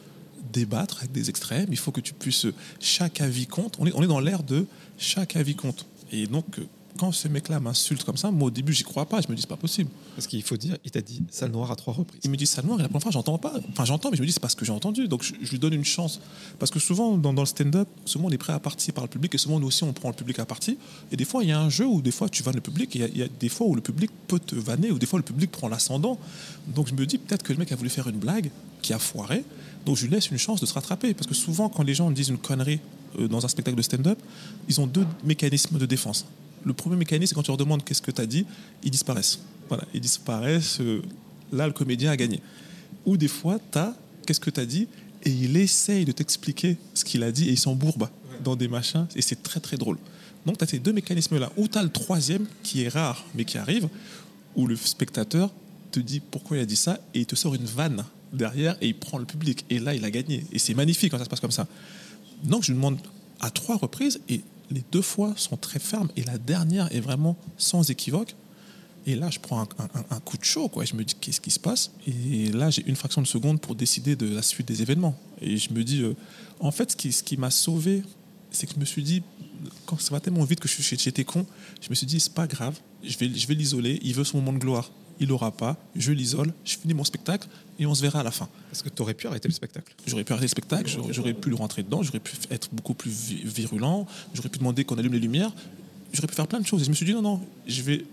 débattre avec des extrêmes, il faut que tu puisses. Euh, chaque avis compte. On est, on est dans l'ère de chaque avis compte. Et donc, euh, quand ce mec-là m'insulte comme ça, moi au début, j'y crois pas. Je me dis, c'est pas possible. Parce qu'il faut dire, il t'a dit sale noire à trois reprises. Il me dit sale noire et la première fois, j'entends pas. Enfin, j'entends, mais je me dis, c'est pas ce que j'ai entendu. Donc, je, lui donne une chance. Parce que souvent, dans, le stand-up, souvent, on est prêt à partir par le public et souvent, nous aussi, on prend le public à partie. Et des fois, il y a un jeu où des fois, tu vannes le public et il y, a des fois où le public peut te vanner ou des fois, le public prend l'ascendant. Donc, je me dis, peut-être que le mec a voulu faire une blague qui a foiré. Donc, je lui laisse une chance de se rattraper. Parce que souvent, quand les gens disent une connerie euh, dans un spectacle de stand-up, ils ont deux mécanismes de défense le premier mécanisme, c'est quand tu leur demandes qu'est-ce que tu as dit, ils disparaissent. Voilà, ils disparaissent. Euh, là, le comédien a gagné. Ou des fois, tu as qu'est-ce que tu as dit, et il essaye de t'expliquer ce qu'il a dit, et il s'embourbe dans des machins, et c'est très très drôle. Donc, tu as ces deux mécanismes-là. Ou tu as le troisième, qui est rare, mais qui arrive, où le spectateur te dit pourquoi il a dit ça, et il te sort une vanne derrière, et il prend le public. Et là, il a gagné. Et c'est magnifique quand ça se passe comme ça. Donc, je lui demande à trois reprises, et les deux fois sont très fermes et la dernière est vraiment sans équivoque. Et là, je prends un, coup de chaud, quoi. je me dis, qu'est-ce qui se passe? Et là, j'ai une fraction de seconde pour décider de la suite des événements. Et je me dis, euh, en fait, ce qui, m'a sauvé, c'est que je me suis dit, quand ça va tellement vite que j'étais con, je me suis dit, c'est pas grave, je vais, je vais l'isoler, il veut son moment de gloire il n'aura pas, je l'isole, je finis mon spectacle et on se verra à la fin. Est-ce que tu aurais pu arrêter le spectacle J'aurais pu arrêter le spectacle, j'aurais pu le rentrer dedans, j'aurais pu être beaucoup plus virulent, j'aurais pu demander qu'on allume les lumières, j'aurais pu faire plein de choses. Et je me suis dit non, non, je vais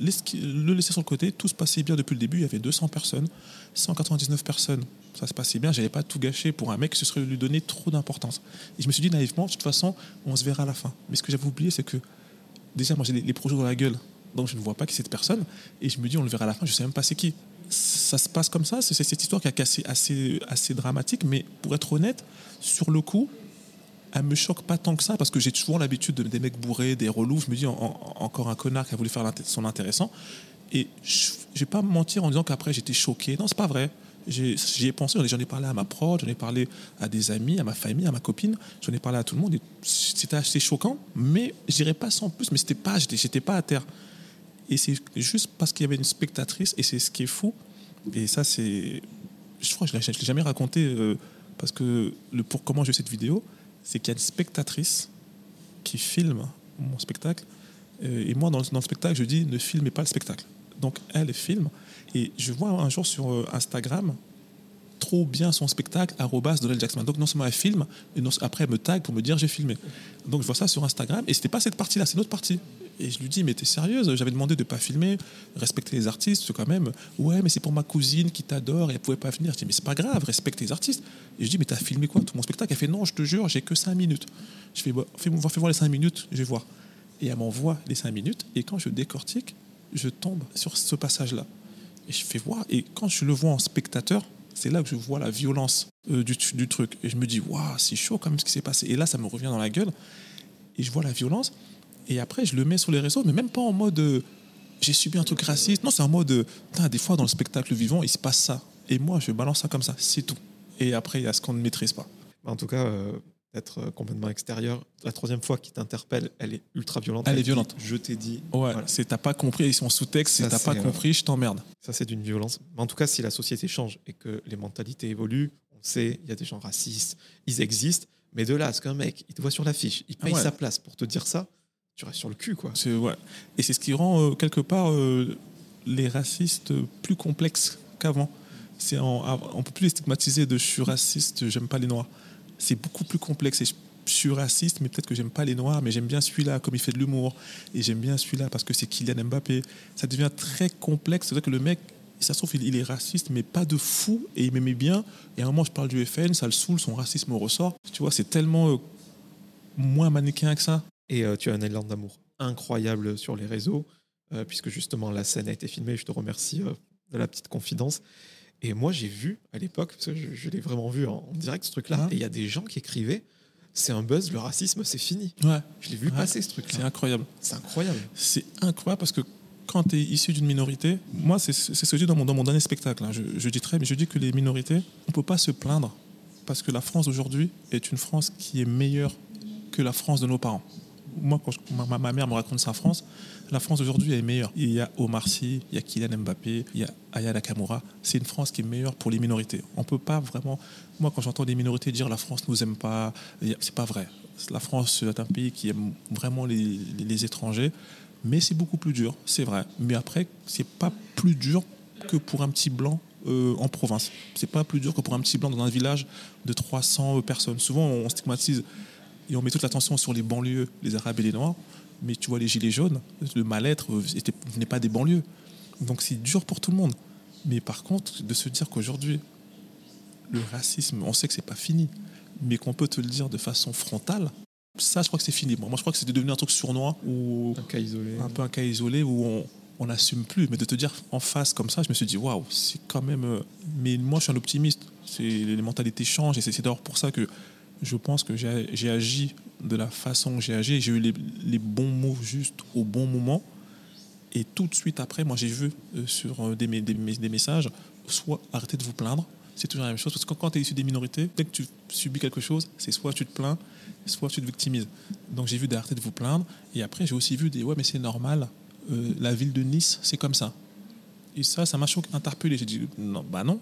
le laisser sur le côté. Tout se passait bien depuis le début, il y avait 200 personnes, 199 personnes, ça se passait bien, j'avais pas tout gâché pour un mec, ce serait lui donner trop d'importance. Et je me suis dit naïvement, de toute façon, on se verra à la fin. Mais ce que j'avais oublié, c'est que déjà, moi j'ai les projets dans la gueule donc je ne vois pas qui c'est cette personne. Et je me dis, on le verra à la fin, je ne sais même pas c'est qui. Ça se passe comme ça, c'est cette histoire qui est assez, assez, assez dramatique, mais pour être honnête, sur le coup, elle me choque pas tant que ça, parce que j'ai souvent l'habitude de, des mecs bourrés, des relous. Je me dis, encore un connard qui a voulu faire son intéressant. Et je ne vais pas me mentir en disant qu'après j'étais choqué. Non, c'est pas vrai. J'y ai pensé, j'en ai parlé à ma prod, j'en ai parlé à des amis, à ma famille, à ma copine, j'en ai parlé à tout le monde. C'était assez choquant, mais je dirais pas sans plus, mais c'était pas, j'étais pas à terre. Et c'est juste parce qu'il y avait une spectatrice, et c'est ce qui est fou. Et ça, c'est. Je crois que je ne l'ai jamais raconté, euh, parce que le pour comment j'ai cette vidéo, c'est qu'il y a une spectatrice qui filme mon spectacle. Euh, et moi, dans, le spectacle, je dis ne filmez pas le spectacle. Donc, elle filme. Et je vois un jour sur euh, Instagram trop bien son spectacle, arrobas Donald Jackson. Donc non seulement elle filme, et après elle me tag pour me dire j'ai filmé. Donc je vois ça sur Instagram, et c'était pas cette partie-là, c'est une autre partie. Et je lui dis, mais t'es sérieuse J'avais demandé de pas filmer, respecter les artistes quand même. Ouais, mais c'est pour ma cousine qui t'adore et elle pouvait pas venir. Je dis, mais c'est pas grave, respecte les artistes. Et je dis, mais t'as filmé quoi? Tout mon spectacle Elle fait, non, je te jure, j'ai que 5 minutes. Je fais, fais, fais voir les 5 minutes, je vais voir. Et elle m'envoie les 5 minutes, et quand je décortique, je tombe sur ce passage-là. Et je fais voir, et quand je le vois en spectateur, c'est là que je vois la violence euh, du, du, truc. Et je me dis, waouh, c'est chaud quand même ce qui s'est passé. Et là, ça me revient dans la gueule. Et je vois la violence. Et après, je le mets sur les réseaux, mais même pas en mode euh, j'ai subi un truc raciste. Non, c'est en mode euh, des fois dans le spectacle vivant, il se passe ça. Et moi, je balance ça comme ça, c'est tout. Et après, il y a ce qu'on ne maîtrise pas. En tout cas, euh, complètement extérieur. La troisième fois qu'il t'interpelle, elle est ultra violente. Elle est dit, violente. je t'ai dit. Ouais, Voilà. c'est t'as pas compris, ils sont sous-texte, c'est t'as pas compris, je t'emmerde. Ça, c'est d'une violence. Mais en tout cas, si la société change et que les mentalités évoluent, on sait, il y a des gens racistes, ils existent. Mais de là à ce qu'un mec, il te voit sur l'affiche, il paye Ah ouais. sa place pour te dire ça, sur le cul, quoi. Et c'est ce qui rend euh, quelque part euh, les racistes plus complexes qu'avant. C'est ah, on peut plus les stigmatiser de je suis raciste, j'aime pas les noirs. C'est beaucoup plus complexe. Et je, suis raciste, mais peut-être que j'aime pas les noirs, mais j'aime bien celui-là comme il fait de l'humour. Et j'aime bien celui-là parce que c'est Kylian Mbappé. Ça devient très complexe. C'est vrai que le mec, ça se trouve, il, il est raciste, mais pas de fou. Et il m'aimait bien. Et à un moment, je parle du FN, ça le saoule, son racisme ressort. Tu vois, c'est tellement euh, moins manichéen que ça. Et euh, tu as un élan d'amour incroyable sur les réseaux, euh, puisque justement la scène a été filmée. Je te remercie euh, de la petite confidence. Et moi, j'ai vu à l'époque, parce que je, je l'ai vraiment vu en, en direct, ce truc-là, et il y a des gens qui écrivaient c'est un buzz, le racisme, c'est fini. Ouais. Je l'ai vu Ouais. passer ce C'est truc-là. incroyable. C'est incroyable. C'est incroyable parce que quand tu es issu d'une minorité, moi, c'est c'est ce que je dis dans mon, dans mon dernier spectacle. hein. Je, je dis très, mais je dis que les minorités, on peut pas se plaindre parce que la France d'aujourd'hui est une France qui est meilleure que la France de nos parents. Moi, quand ma, mère me raconte sa France, la France d'aujourd'hui est meilleure. Il y a Omar Sy, il y a Kylian Mbappé, il y a Aya Nakamura. C'est une France qui est meilleure pour les minorités. On peut pas vraiment. Moi, quand j'entends des minorités dire la France nous aime pas, c'est pas vrai. La France est un pays qui aime vraiment les étrangers, mais c'est beaucoup plus dur, c'est vrai. Mais après, c'est pas plus dur que pour un petit blanc euh, en province. C'est pas plus dur que pour un petit blanc dans un village de 300 personnes. Souvent, on stigmatise et on met toute l'attention sur les banlieues, les Arabes et les Noirs. Mais tu vois, les gilets jaunes, le mal-être venait pas des banlieues. Donc c'est dur pour tout le monde. Mais par contre, de se dire qu'aujourd'hui, le racisme, on sait que c'est pas fini, mais qu'on peut te le dire de façon frontale, ça, je crois que c'est fini. Moi, je crois que c'était devenu un truc sournois ou Un cas isolé. un peu un cas isolé où on n'assume plus. Mais de te dire en face comme ça, je me suis dit, waouh, c'est quand même. euh, Mais moi, je suis un optimiste. C'est- Les mentalités changent et c'est c'est d'ailleurs pour ça que je pense que j'ai agi de la façon que j'ai agi. J'ai eu les, bons mots juste au bon moment. Et tout de suite après, moi, j'ai vu euh, sur euh, des messages, soit arrêtez de vous plaindre. C'est toujours la même chose. Parce que quand, tu es issu des minorités, dès que tu subis quelque chose, c'est soit tu te plains, soit tu te victimises. Donc j'ai vu d'arrêter de vous plaindre. Et après, j'ai aussi vu des ouais, mais c'est normal. euh, la ville de Nice, c'est comme ça. Et ça, ça m'a choqué, interpellé. J'ai dit, non, bah non,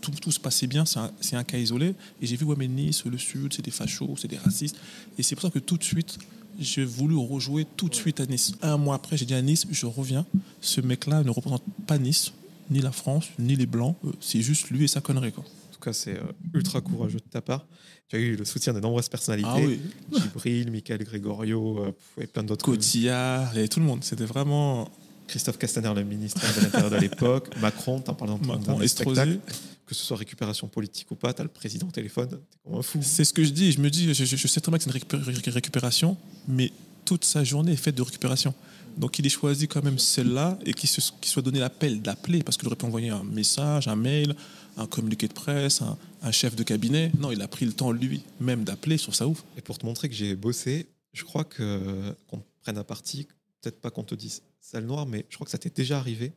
tout, tout se passait bien, c'est un, un cas isolé. Et j'ai vu, ouais, mais Nice, le Sud, c'est des fachos, c'est des racistes. Et c'est pour ça que tout de suite, j'ai voulu rejouer tout de suite à Nice. Un mois après, j'ai dit à Nice, je reviens. Ce mec-là ne représente pas Nice, ni la France, ni les Blancs. Euh, C'est juste lui et sa connerie, quoi. En tout cas, c'est euh, ultra courageux de ta part. Tu as eu le soutien de nombreuses personnalités. Ah oui, Gibril, Michael Gregorio euh, et plein d'autres. Cotillard, avait tout le monde. C'était vraiment Christophe Castaner, le ministre de l'Intérieur de l'époque. Macron, t'en parles dans ton Macron, Estrosi. spectacle. Que ce soit récupération politique ou pas, t'as le président au téléphone. T'es comme un fou. C'est ce que je dis. Je me dis, je, sais très bien que c'est une récupé- ré- récupération, mais toute sa journée est faite de récupération. Donc il ait choisi quand même celle-là et qu'il se soit donné l'appel d'appeler parce qu'il aurait pu envoyer un message, un mail, un communiqué de presse, un, un chef de cabinet. Non, il a pris le temps lui-même d'appeler sur sa ouf. Et pour te montrer que j'ai bossé, je crois que qu'on te prenne à partie, peut-être pas qu'on te dise salle noire, mais je crois que ça t'est déjà arrivé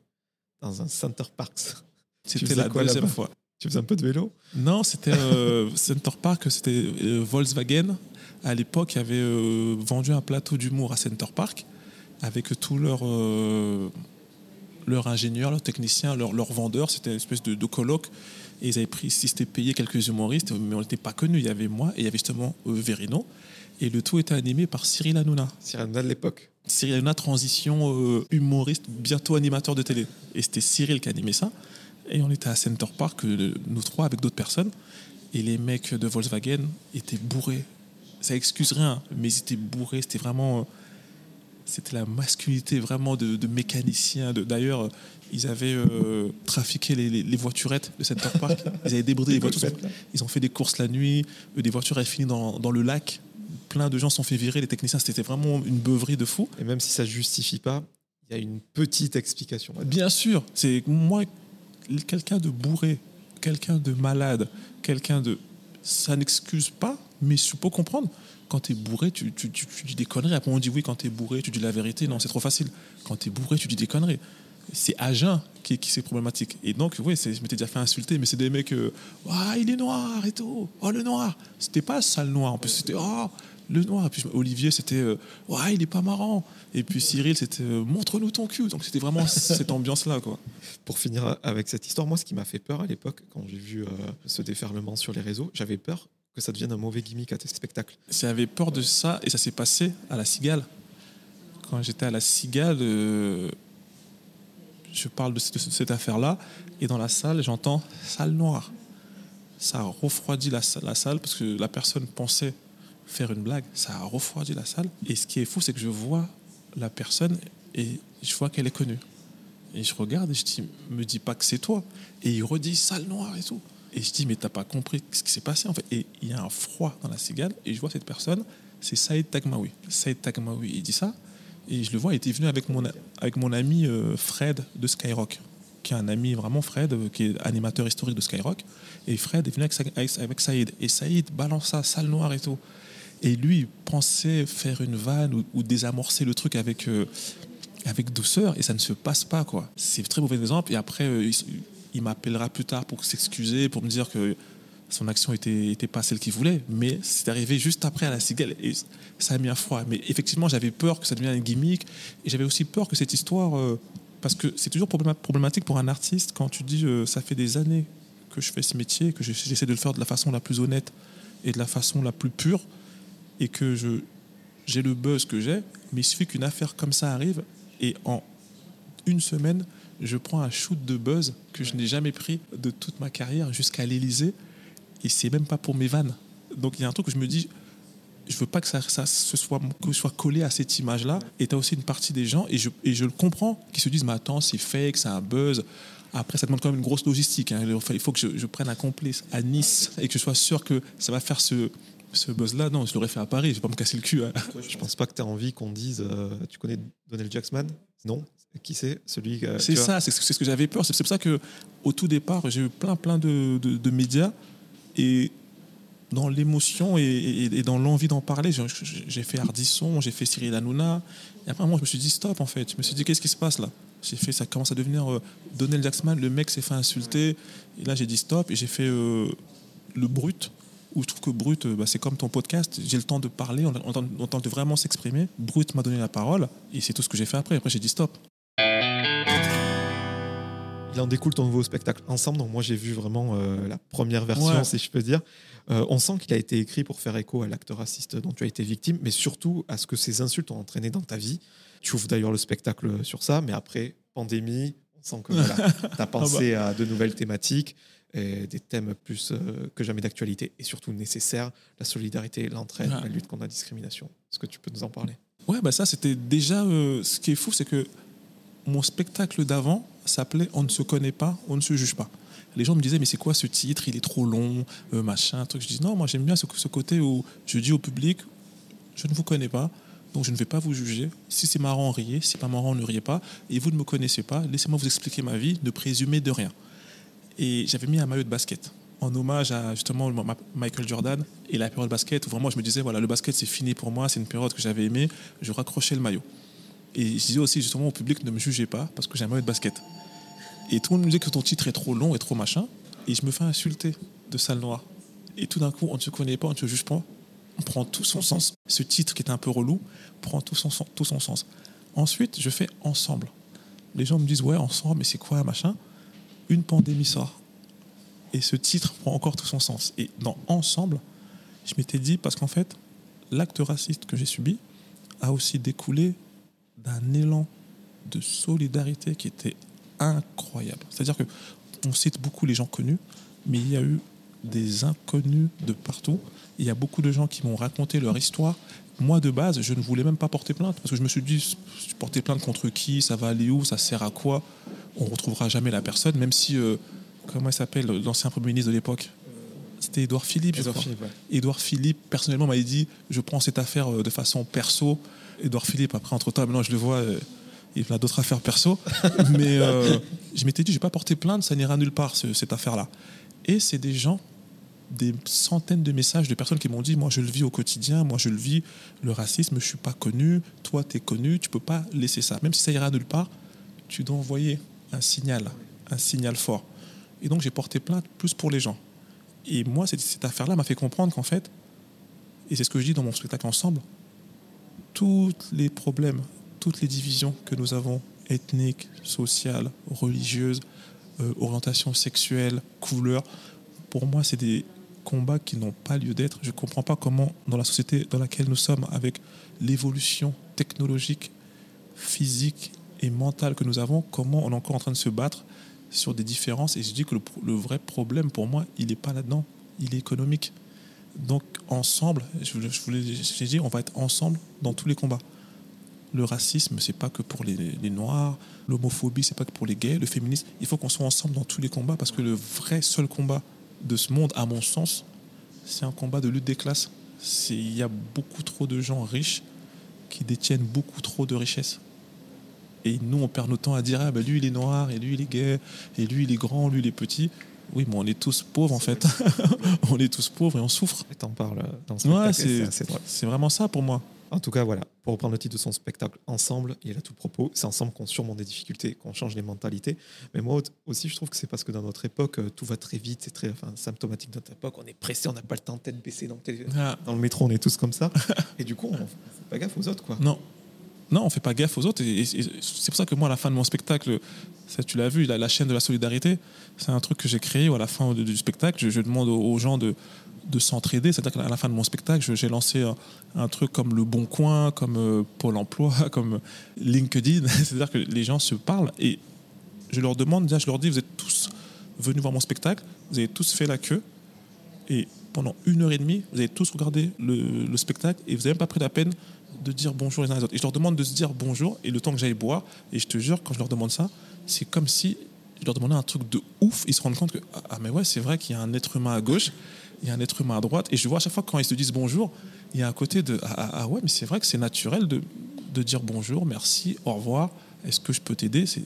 dans un Center Parks. C'était la quoi deuxième fois. Tu faisais un peu de vélo Non, c'était euh, Center Park, c'était euh, Volkswagen. À l'époque, il avait euh, vendu un plateau d'humour à Center Park avec tous leurs ingénieurs, leurs techniciens, leurs, vendeurs. C'était une espèce de, de colloque. Et ils avaient pris, si c'était payé quelques humoristes, mais on n'était pas connus. Il y avait moi et il y avait justement Verino. Et le tout était animé par Cyril Hanouna. Cyril Hanouna de l'époque. Cyril Hanouna, transition euh, humoriste, bientôt animateur de télé. Et c'était Cyril qui animait ça. Et on était à Center Park, euh, nous trois, avec d'autres personnes. Et les mecs de Volkswagen étaient bourrés. Ça excuse rien, mais ils étaient bourrés. C'était vraiment. euh, C'était la masculinité vraiment de, de mécaniciens. D'ailleurs, ils avaient euh, trafiqué les, les- les voiturettes de Center Park. Ils avaient débridé les voitures. Ils ont fait des courses la nuit. Des voitures avaient fini dans, dans le lac. Plein de gens sont fait virer. Les techniciens, c'était vraiment une beuverie de fou. Et même si ça ne justifie pas, il y a une petite explication. Bien sûr, c'est moi, quelqu'un de bourré, quelqu'un de malade, quelqu'un de. Ça n'excuse pas, mais je peux comprendre. Quand tu es bourré, tu, tu- tu- tu dis des conneries. Après, on dit oui, quand tu es bourré, tu dis la vérité. Non, c'est trop facile. Quand tu es bourré, tu dis des conneries. C'est jeun qui, qui c'est problématique. Et donc, oui, je m'étais déjà fait insulter, mais c'est des mecs, euh, ah, il est noir et tout, oh le noir. C'était pas sale noir, en plus c'était, oh, le noir. Et puis Olivier, c'était, euh, ouais, il est pas marrant. Et puis Cyril, c'était, euh, montre-nous ton cul. Donc c'était vraiment cette ambiance-là, quoi. Pour finir avec cette histoire, moi, ce qui m'a fait peur à l'époque, quand j'ai vu ce déferlement sur les réseaux, j'avais peur que ça devienne un mauvais gimmick à tes spectacles. J'avais peur de ça, et ça s'est passé à la Cigale. Quand j'étais à la Cigale, je parle de cette, affaire-là, et dans la salle, j'entends salle noire. Ça a refroidi la, salle parce que la personne pensait faire une blague. Ça a refroidi la salle. Et ce qui est fou, c'est que je vois la personne et je vois qu'elle est connue. Et je regarde et je dis, me dis pas que c'est toi. Et il redit salle noire et tout. Et je dis, mais t'as pas compris ce qui s'est passé en fait. Et il y a un froid dans la cigale et je vois cette personne, c'est Saïd Tagmaoui. Saïd Tagmaoui, il dit ça. Et je le vois, il était venu avec mon, avec mon ami euh, Fred de Skyrock, qui est un ami vraiment Fred, euh, qui est animateur historique de Skyrock. Et Fred est venu avec, avec Saïd. Et Saïd balance ça, salle noire et tout. Et lui, il pensait faire une vanne ou, désamorcer le truc avec, euh, avec douceur, et ça ne se passe pas, quoi. C'est un très mauvais exemple. Et après, il, il m'appellera plus tard pour s'excuser, pour me dire que son action était, était pas celle qu'il voulait, mais c'est arrivé juste après à la cigale et ça a mis un froid. Mais effectivement, j'avais peur que ça devienne un gimmick et j'avais aussi peur que cette histoire, euh, parce que c'est toujours problématique pour un artiste quand tu dis euh, ça fait des années que je fais ce métier, que j'essaie de le faire de la façon la plus honnête et de la façon la plus pure et que je j'ai le buzz que j'ai, mais il suffit qu'une affaire comme ça arrive et en une semaine, je prends un shoot de buzz que je n'ai jamais pris de toute ma carrière jusqu'à l'Elysée et c'est même pas pour mes vannes. Donc il y a un truc que je me dis, je veux pas que ça, ça se soit, que soit collé à cette image-là. Et tu as aussi une partie des gens, et je, et je le comprends, qui se disent, mais attends, c'est fake, c'est un buzz. Après, ça demande quand même une grosse logistique. Hein. Il faut que je, prenne un complice à Nice et que je sois sûr que ça va faire ce, ce buzz-là. Non, je l'aurais fait à Paris, je vais pas me casser le cul. Hein. Je pense pas que tu as envie qu'on dise, euh, tu connais Donald Jacksman? Non qui c'est? Celui C'est ça, c'est ce que j'avais peur. C'est pour ça que au tout départ, j'ai eu plein plein de, de, de médias et dans l'émotion et, dans l'envie d'en parler, j'ai fait Ardisson, j'ai fait Cyril Hanouna. Et après, moi, je me suis dit stop, en fait. Je me suis dit, qu'est-ce qui se passe là? J'ai fait, ça commence à devenir euh, Donald Jackson, le mec s'est fait insulter. Et là, j'ai dit stop et j'ai fait euh, le brut. Où je trouve que brut, euh, bah, c'est comme ton podcast. J'ai le temps de parler, on, on, on de vraiment s'exprimer. Brut m'a donné la parole et c'est tout ce que j'ai fait après. Après, j'ai dit stop il en découle ton nouveau spectacle ensemble. Donc moi j'ai vu vraiment euh, la première version, si je peux dire. Euh, on sent qu'il a été écrit pour faire écho à l'acte raciste dont tu as été victime, mais surtout à ce que ces insultes ont entraîné dans ta vie. Tu ouvres d'ailleurs le spectacle sur ça, mais après pandémie, on sent que tu as pensé ah bah. à de nouvelles thématiques, et des thèmes plus euh, que jamais d'actualité et surtout nécessaires, la solidarité, l'entraide, la lutte contre la discrimination. Est-ce que tu peux nous en parler? Ouais, bah ça c'était déjà ce qui est fou, c'est que mon spectacle d'avant s'appelait On ne se connaît pas, on ne se juge pas. Les gens me disaient, mais c'est quoi ce titre? Il est trop long, euh, machin, truc. Je dis, non, moi j'aime bien ce, côté où je dis au public, je ne vous connais pas, donc je ne vais pas vous juger. Si c'est marrant, riez. Si pas marrant, ne riez pas. Et vous ne me connaissez pas, laissez-moi vous expliquer ma vie, ne présumez de rien. Et j'avais mis un maillot de basket en hommage à justement Michael Jordan et la période basket où vraiment je me disais, voilà, le basket c'est fini pour moi, c'est une période que j'avais aimée, je raccrochais le maillot. Et je disais aussi justement au public, ne me jugez pas parce que j'aimerais être basket. Et tout le monde me disait que ton titre est trop long et trop machin. Et je me fais insulter de salle noire. Et tout d'un coup, on ne se connaît pas, on ne se juge pas. On prend tout son sens. Ce titre qui est un peu relou prend tout son, tout son sens. Ensuite, je fais ensemble. Les gens me disent, ouais, ensemble, mais c'est quoi, machin? Une pandémie sort. Et ce titre prend encore tout son sens. Et dans ensemble, je m'étais dit, parce qu'en fait, l'acte raciste que j'ai subi a aussi découlé d'un élan de solidarité qui était incroyable. C'est-à-dire que on cite beaucoup les gens connus, mais il y a eu des inconnus de partout. Il y a beaucoup de gens qui m'ont raconté leur histoire. Moi, de base, je ne voulais même pas porter plainte parce que je me suis dit, porter plainte contre qui? Ça va aller où? Ça sert à quoi? On retrouvera jamais la personne, même si, euh, comment il s'appelle, l'ancien Premier ministre de l'époque? C'était Édouard Philippe, Édouard Philippe, Édouard Philippe, personnellement, m'avait dit je prends cette affaire euh, de façon perso. Édouard Philippe, après, entre-temps, maintenant, je le vois, euh, il a d'autres affaires perso. Mais euh, je m'étais dit je vais pas porter plainte, ça n'ira nulle part, cette affaire-là. Et c'est des gens, des centaines de messages de personnes qui m'ont dit moi, je le vis au quotidien, moi, je le vis, le racisme, je suis pas connu, toi, tu es connu, tu peux pas laisser ça. Même si ça ira nulle part, tu dois envoyer un signal, un signal fort. Et donc j'ai porté plainte plus pour les gens. Et moi, cette, affaire-là m'a fait comprendre qu'en fait, et c'est ce que je dis dans mon spectacle ensemble, tous les problèmes, toutes les divisions que nous avons, ethniques, sociales, religieuses, euh, orientation sexuelle, couleur, pour moi, c'est des combats qui n'ont pas lieu d'être. Je ne comprends pas comment, dans la société dans laquelle nous sommes, avec l'évolution technologique, physique et mentale que nous avons, comment on est encore en train de se battre sur des différences. Et je dis que le, vrai problème, pour moi, il n'est pas là-dedans, il est économique. Donc, ensemble, je, j'ai dit, on va être ensemble dans tous les combats. Le racisme, c'est pas que pour les, les noirs, l'homophobie, c'est pas que pour les gays, le féminisme. Il faut qu'on soit ensemble dans tous les combats parce que le vrai seul combat de ce monde, à mon sens, c'est un combat de lutte des classes. Il y a beaucoup trop de gens riches qui détiennent beaucoup trop de richesses. Et nous, on perd notre temps à dire ah, ben, lui, il est noir, et lui, il est gay, et lui, il est grand, lui, il est petit. Oui, mais on est tous pauvres, en fait. on est tous pauvres et on souffre. Et t'en parles dans ce Ouais, spectacle, c'est vraiment ça pour moi. En tout cas, voilà, pour reprendre le titre de son spectacle, Ensemble, il a tout le propos. C'est ensemble qu'on surmonte des difficultés, qu'on change les mentalités. Mais moi aussi, je trouve que c'est parce que dans notre époque, euh, tout va très vite, c'est très enfin, symptomatique de notre époque. On est pressé, on n'a pas le temps de tête baissée dans le, Ah, dans le métro, on est tous comme ça. Et du coup, on ne fait pas gaffe aux autres, quoi. non. Non, on fait pas gaffe aux autres. C'est pour ça que moi, à la fin de mon spectacle, ça, tu l'as vu, la, chaîne de la solidarité, c'est un truc que j'ai créé à la fin du, spectacle. Je, demande aux, gens de, de s'entraider. C'est-à-dire qu'à la fin de mon spectacle, j'ai lancé un, truc comme Le Bon Coin, comme euh, Pôle Emploi, comme LinkedIn. C'est-à-dire que les gens se parlent et je leur demande, je leur dis, vous êtes tous venus voir mon spectacle, vous avez tous fait la queue et pendant une heure et demie, vous avez tous regardé le, le spectacle et vous n'avez même pas pris la peine de dire bonjour les uns les autres. Et je leur demande de se dire bonjour et le temps que j'aille boire, et je te jure, quand je leur demande ça, c'est comme si je leur demandais un truc de ouf, ils se rendent compte que, ah mais ouais, c'est vrai qu'il y a un être humain à gauche, il y a un être humain à droite, et je vois à chaque fois quand ils se disent bonjour, il y a un côté de, ah, ah, ah ouais, mais c'est vrai que c'est naturel de, de dire bonjour, merci, au revoir, est-ce que je peux t'aider? C'est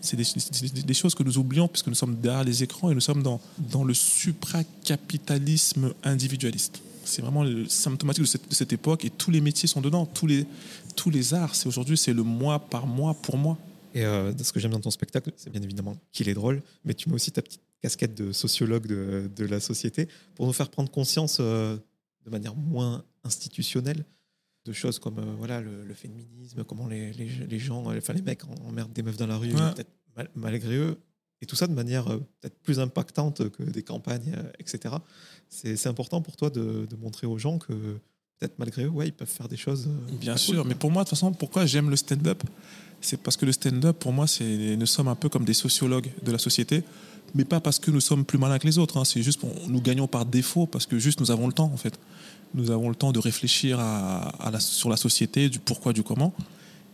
c'est des choses que nous oublions puisque nous sommes derrière les écrans et nous sommes dans, dans le supracapitalisme individualiste. C'est vraiment le symptomatique de cette, de cette époque et tous les métiers sont dedans, tous les, tous les arts. C'est aujourd'hui, c'est le moi par moi pour moi. Et euh, ce que j'aime dans ton spectacle, c'est bien évidemment qu'il est drôle, mais tu mets aussi ta petite casquette de sociologue de, de la société pour nous faire prendre conscience euh, de manière moins institutionnelle de choses comme euh, voilà le, le féminisme, comment les, les, les gens, enfin les mecs emmerdent des meufs dans la rue, Ouais. peut-être mal- malgré eux, et tout ça de manière euh, peut-être plus impactante que des campagnes, euh, etc. C'est important pour toi de, de montrer aux gens que peut-être malgré eux, ouais, ils peuvent faire des choses. euh, Bien sûr, cool. mais pour moi, de toute façon, pourquoi j'aime le stand-up? C'est parce que le stand-up, pour moi, c'est nous sommes un peu comme des sociologues de la société, mais pas parce que nous sommes plus malins que les autres. hein. C'est juste nous gagnons par défaut parce que juste nous avons le temps, en fait. Nous avons le temps de réfléchir à, à la- sur la société, du pourquoi, du comment.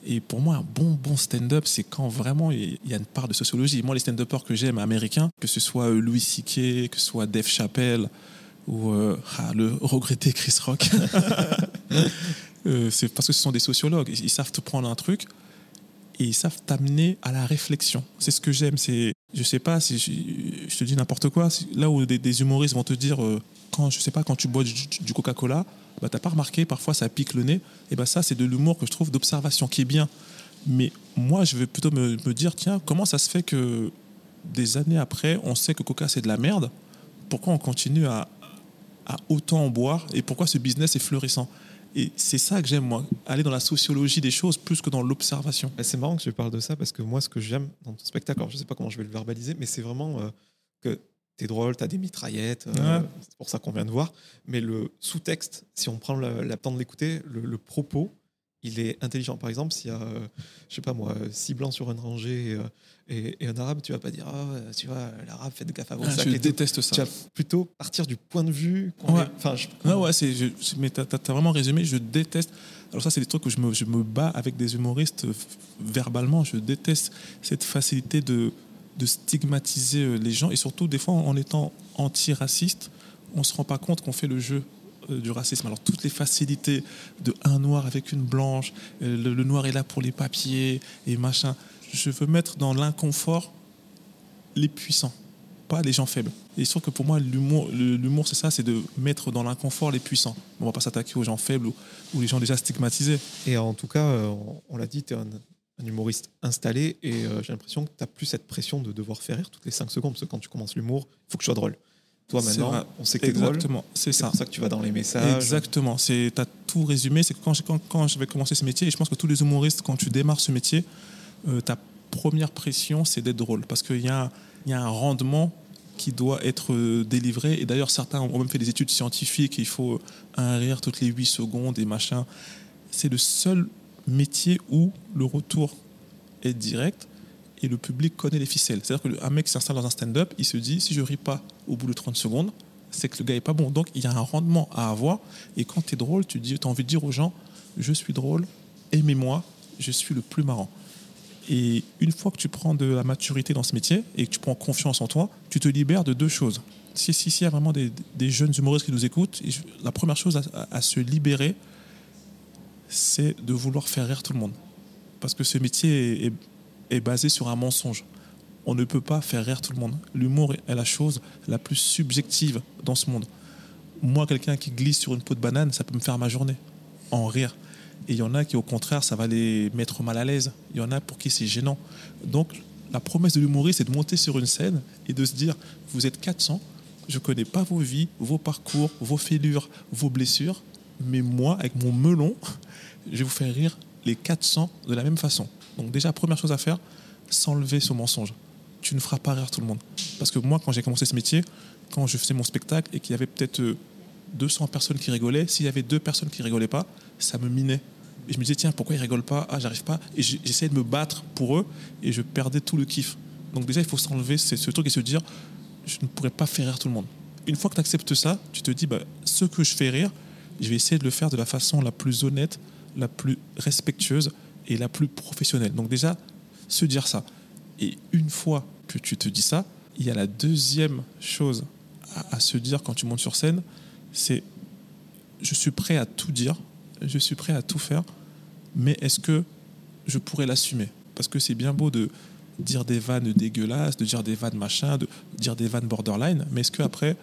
Et pour moi, un bon, bon stand-up, c'est quand vraiment il y a une part de sociologie. Moi, les stand-uppers que j'aime américains, que ce soit euh, Louis C.K., que ce soit Dave Chappelle ou euh, ah, le regretté Chris Rock, Euh, c'est parce que ce sont des sociologues. Ils, savent te prendre un truc et ils savent t'amener à la réflexion. C'est ce que j'aime. C'est, je sais pas si je, te dis n'importe quoi. là où des, humoristes vont te dire euh, quand je sais pas quand tu bois du Coca-Cola, bah t'as pas remarqué parfois ça pique le nez. Et ben ça c'est de l'humour que je trouve d'observation qui est bien. Mais moi je vais plutôt me, dire tiens comment ça se fait que des années après on sait que Coca c'est de la merde? Pourquoi on continue à, à autant en boire? Et pourquoi ce business est florissant? Et c'est ça que j'aime, moi, aller dans la sociologie des choses plus que dans l'observation. Bah, C'est marrant que je parle de ça parce que moi, ce que j'aime dans ton spectacle, je sais pas comment je vais le verbaliser, mais c'est vraiment euh, que t'es drôle, t'as des mitraillettes, euh, Ouais. c'est pour ça qu'on vient de voir. Mais le sous-texte, si on prend le, la temps de l'écouter, le, le propos, il est intelligent. Par exemple, s'il y a, euh, je sais pas moi, euh, six blancs sur une rangée et, euh, et- et un arabe, tu vas pas dire, ah, tu vois, l'arabe, faites gaffe à vos Ah, sacs je tout. déteste ça. Tu vas plutôt partir du point de vue. Ouais. Enfin, je- Ah ouais, c'est, je, mais t'as, t'as vraiment résumé, je déteste. Alors ça, c'est des trucs où je me, je me bats avec des humoristes verbalement. Je déteste cette facilité de, de stigmatiser euh, les gens. Et surtout, des fois, en étant anti-raciste, on se rend pas compte qu'on fait le jeu euh, du racisme. Alors toutes les facilités de un noir avec une blanche, euh, le, noir est là pour les papiers et machin. Je veux mettre dans l'inconfort les puissants, pas les gens faibles. Et sûr que pour moi, l'humour, c'est ça, c'est de mettre dans l'inconfort les puissants. On va pas s'attaquer aux gens faibles ou, les gens déjà stigmatisés. Et en tout cas, on, l'a dit, tu un humoriste installé et euh, j'ai l'impression que tu n'as plus cette pression de devoir faire rire toutes les 5 secondes parce que quand tu commences l'humour, il faut que tu sois drôle. Toi maintenant, on sait que tu es drôle. Exactement, c'est C'est ça. pour ça que tu vas dans les messages. Exactement. Tu as tout résumé. C'est que quand, quand, quand j'avais commencé ce métier, et je pense que tous les humoristes, quand tu démarres ce métier, euh, ta première pression, c'est d'être drôle. Parce qu'il y, a y a un rendement qui doit être euh, délivré. Et d'ailleurs, certains ont même fait des études scientifiques. Il faut un rire toutes les 8 secondes et machin. C'est le seul métier où le retour est direct et le public connaît les ficelles. C'est-à-dire qu'un mec s'installe dans un stand-up, il se dit si je ris pas au bout de 30 secondes, c'est que le gars est pas bon. Donc il y a un rendement à avoir. Et quand tu es drôle, tu dis, as envie de dire aux gens je suis drôle, aimez-moi, je suis le plus marrant. Et une fois que tu prends de la maturité dans ce métier et que tu prends confiance en toi, tu te libères de deux choses. Si si- s'il y a vraiment des, jeunes humoristes qui nous écoutent, la première chose à se libérer, c'est de vouloir faire rire tout le monde. Parce que ce métier est, basé sur un mensonge. On ne peut pas faire rire tout le monde. L'humour est la chose la plus subjective dans ce monde. Moi, quelqu'un qui glisse sur une peau de banane, ça peut me faire ma journée, en rire. Et il y en a qui, au contraire, ça va les mettre mal à l'aise. Il y en a pour qui c'est gênant. Donc, la promesse de l'humoriste, c'est de monter sur une scène et de se dire, vous êtes 400, je connais pas vos vies, vos parcours, vos fêlures, vos blessures, mais moi, avec mon melon, je vais vous faire rire les 400 de la même façon. Donc déjà, première chose à faire, s'enlever ce mensonge. Tu ne feras pas rire tout le monde. Parce que moi, quand j'ai commencé ce métier, quand je faisais mon spectacle et qu'il y avait peut-être euh, 200 personnes qui rigolaient, s'il y avait deux personnes qui rigolaient pas, ça me minait. Et je me disais, tiens, pourquoi ils rigolent pas? Ah, j'arrive pas. Et j'essayais de me battre pour eux et je perdais tout le kiff. Donc déjà, il faut s'enlever ce truc et se dire, je ne pourrais pas faire rire tout le monde. Une fois que tu acceptes ça, tu te dis, bah, ce que je fais rire, je vais essayer de le faire de la façon la plus honnête, la plus respectueuse et la plus professionnelle. Donc déjà, se dire ça. Et une fois que tu te dis ça, il y a la deuxième chose à, se dire quand tu montes sur scène, c'est je suis prêt à tout dire, je suis prêt à tout faire, mais est-ce que je pourrais l'assumer? Parce que c'est bien beau de dire des vannes dégueulasses, de dire des vannes machin, de dire des vannes borderline, mais est-ce que après,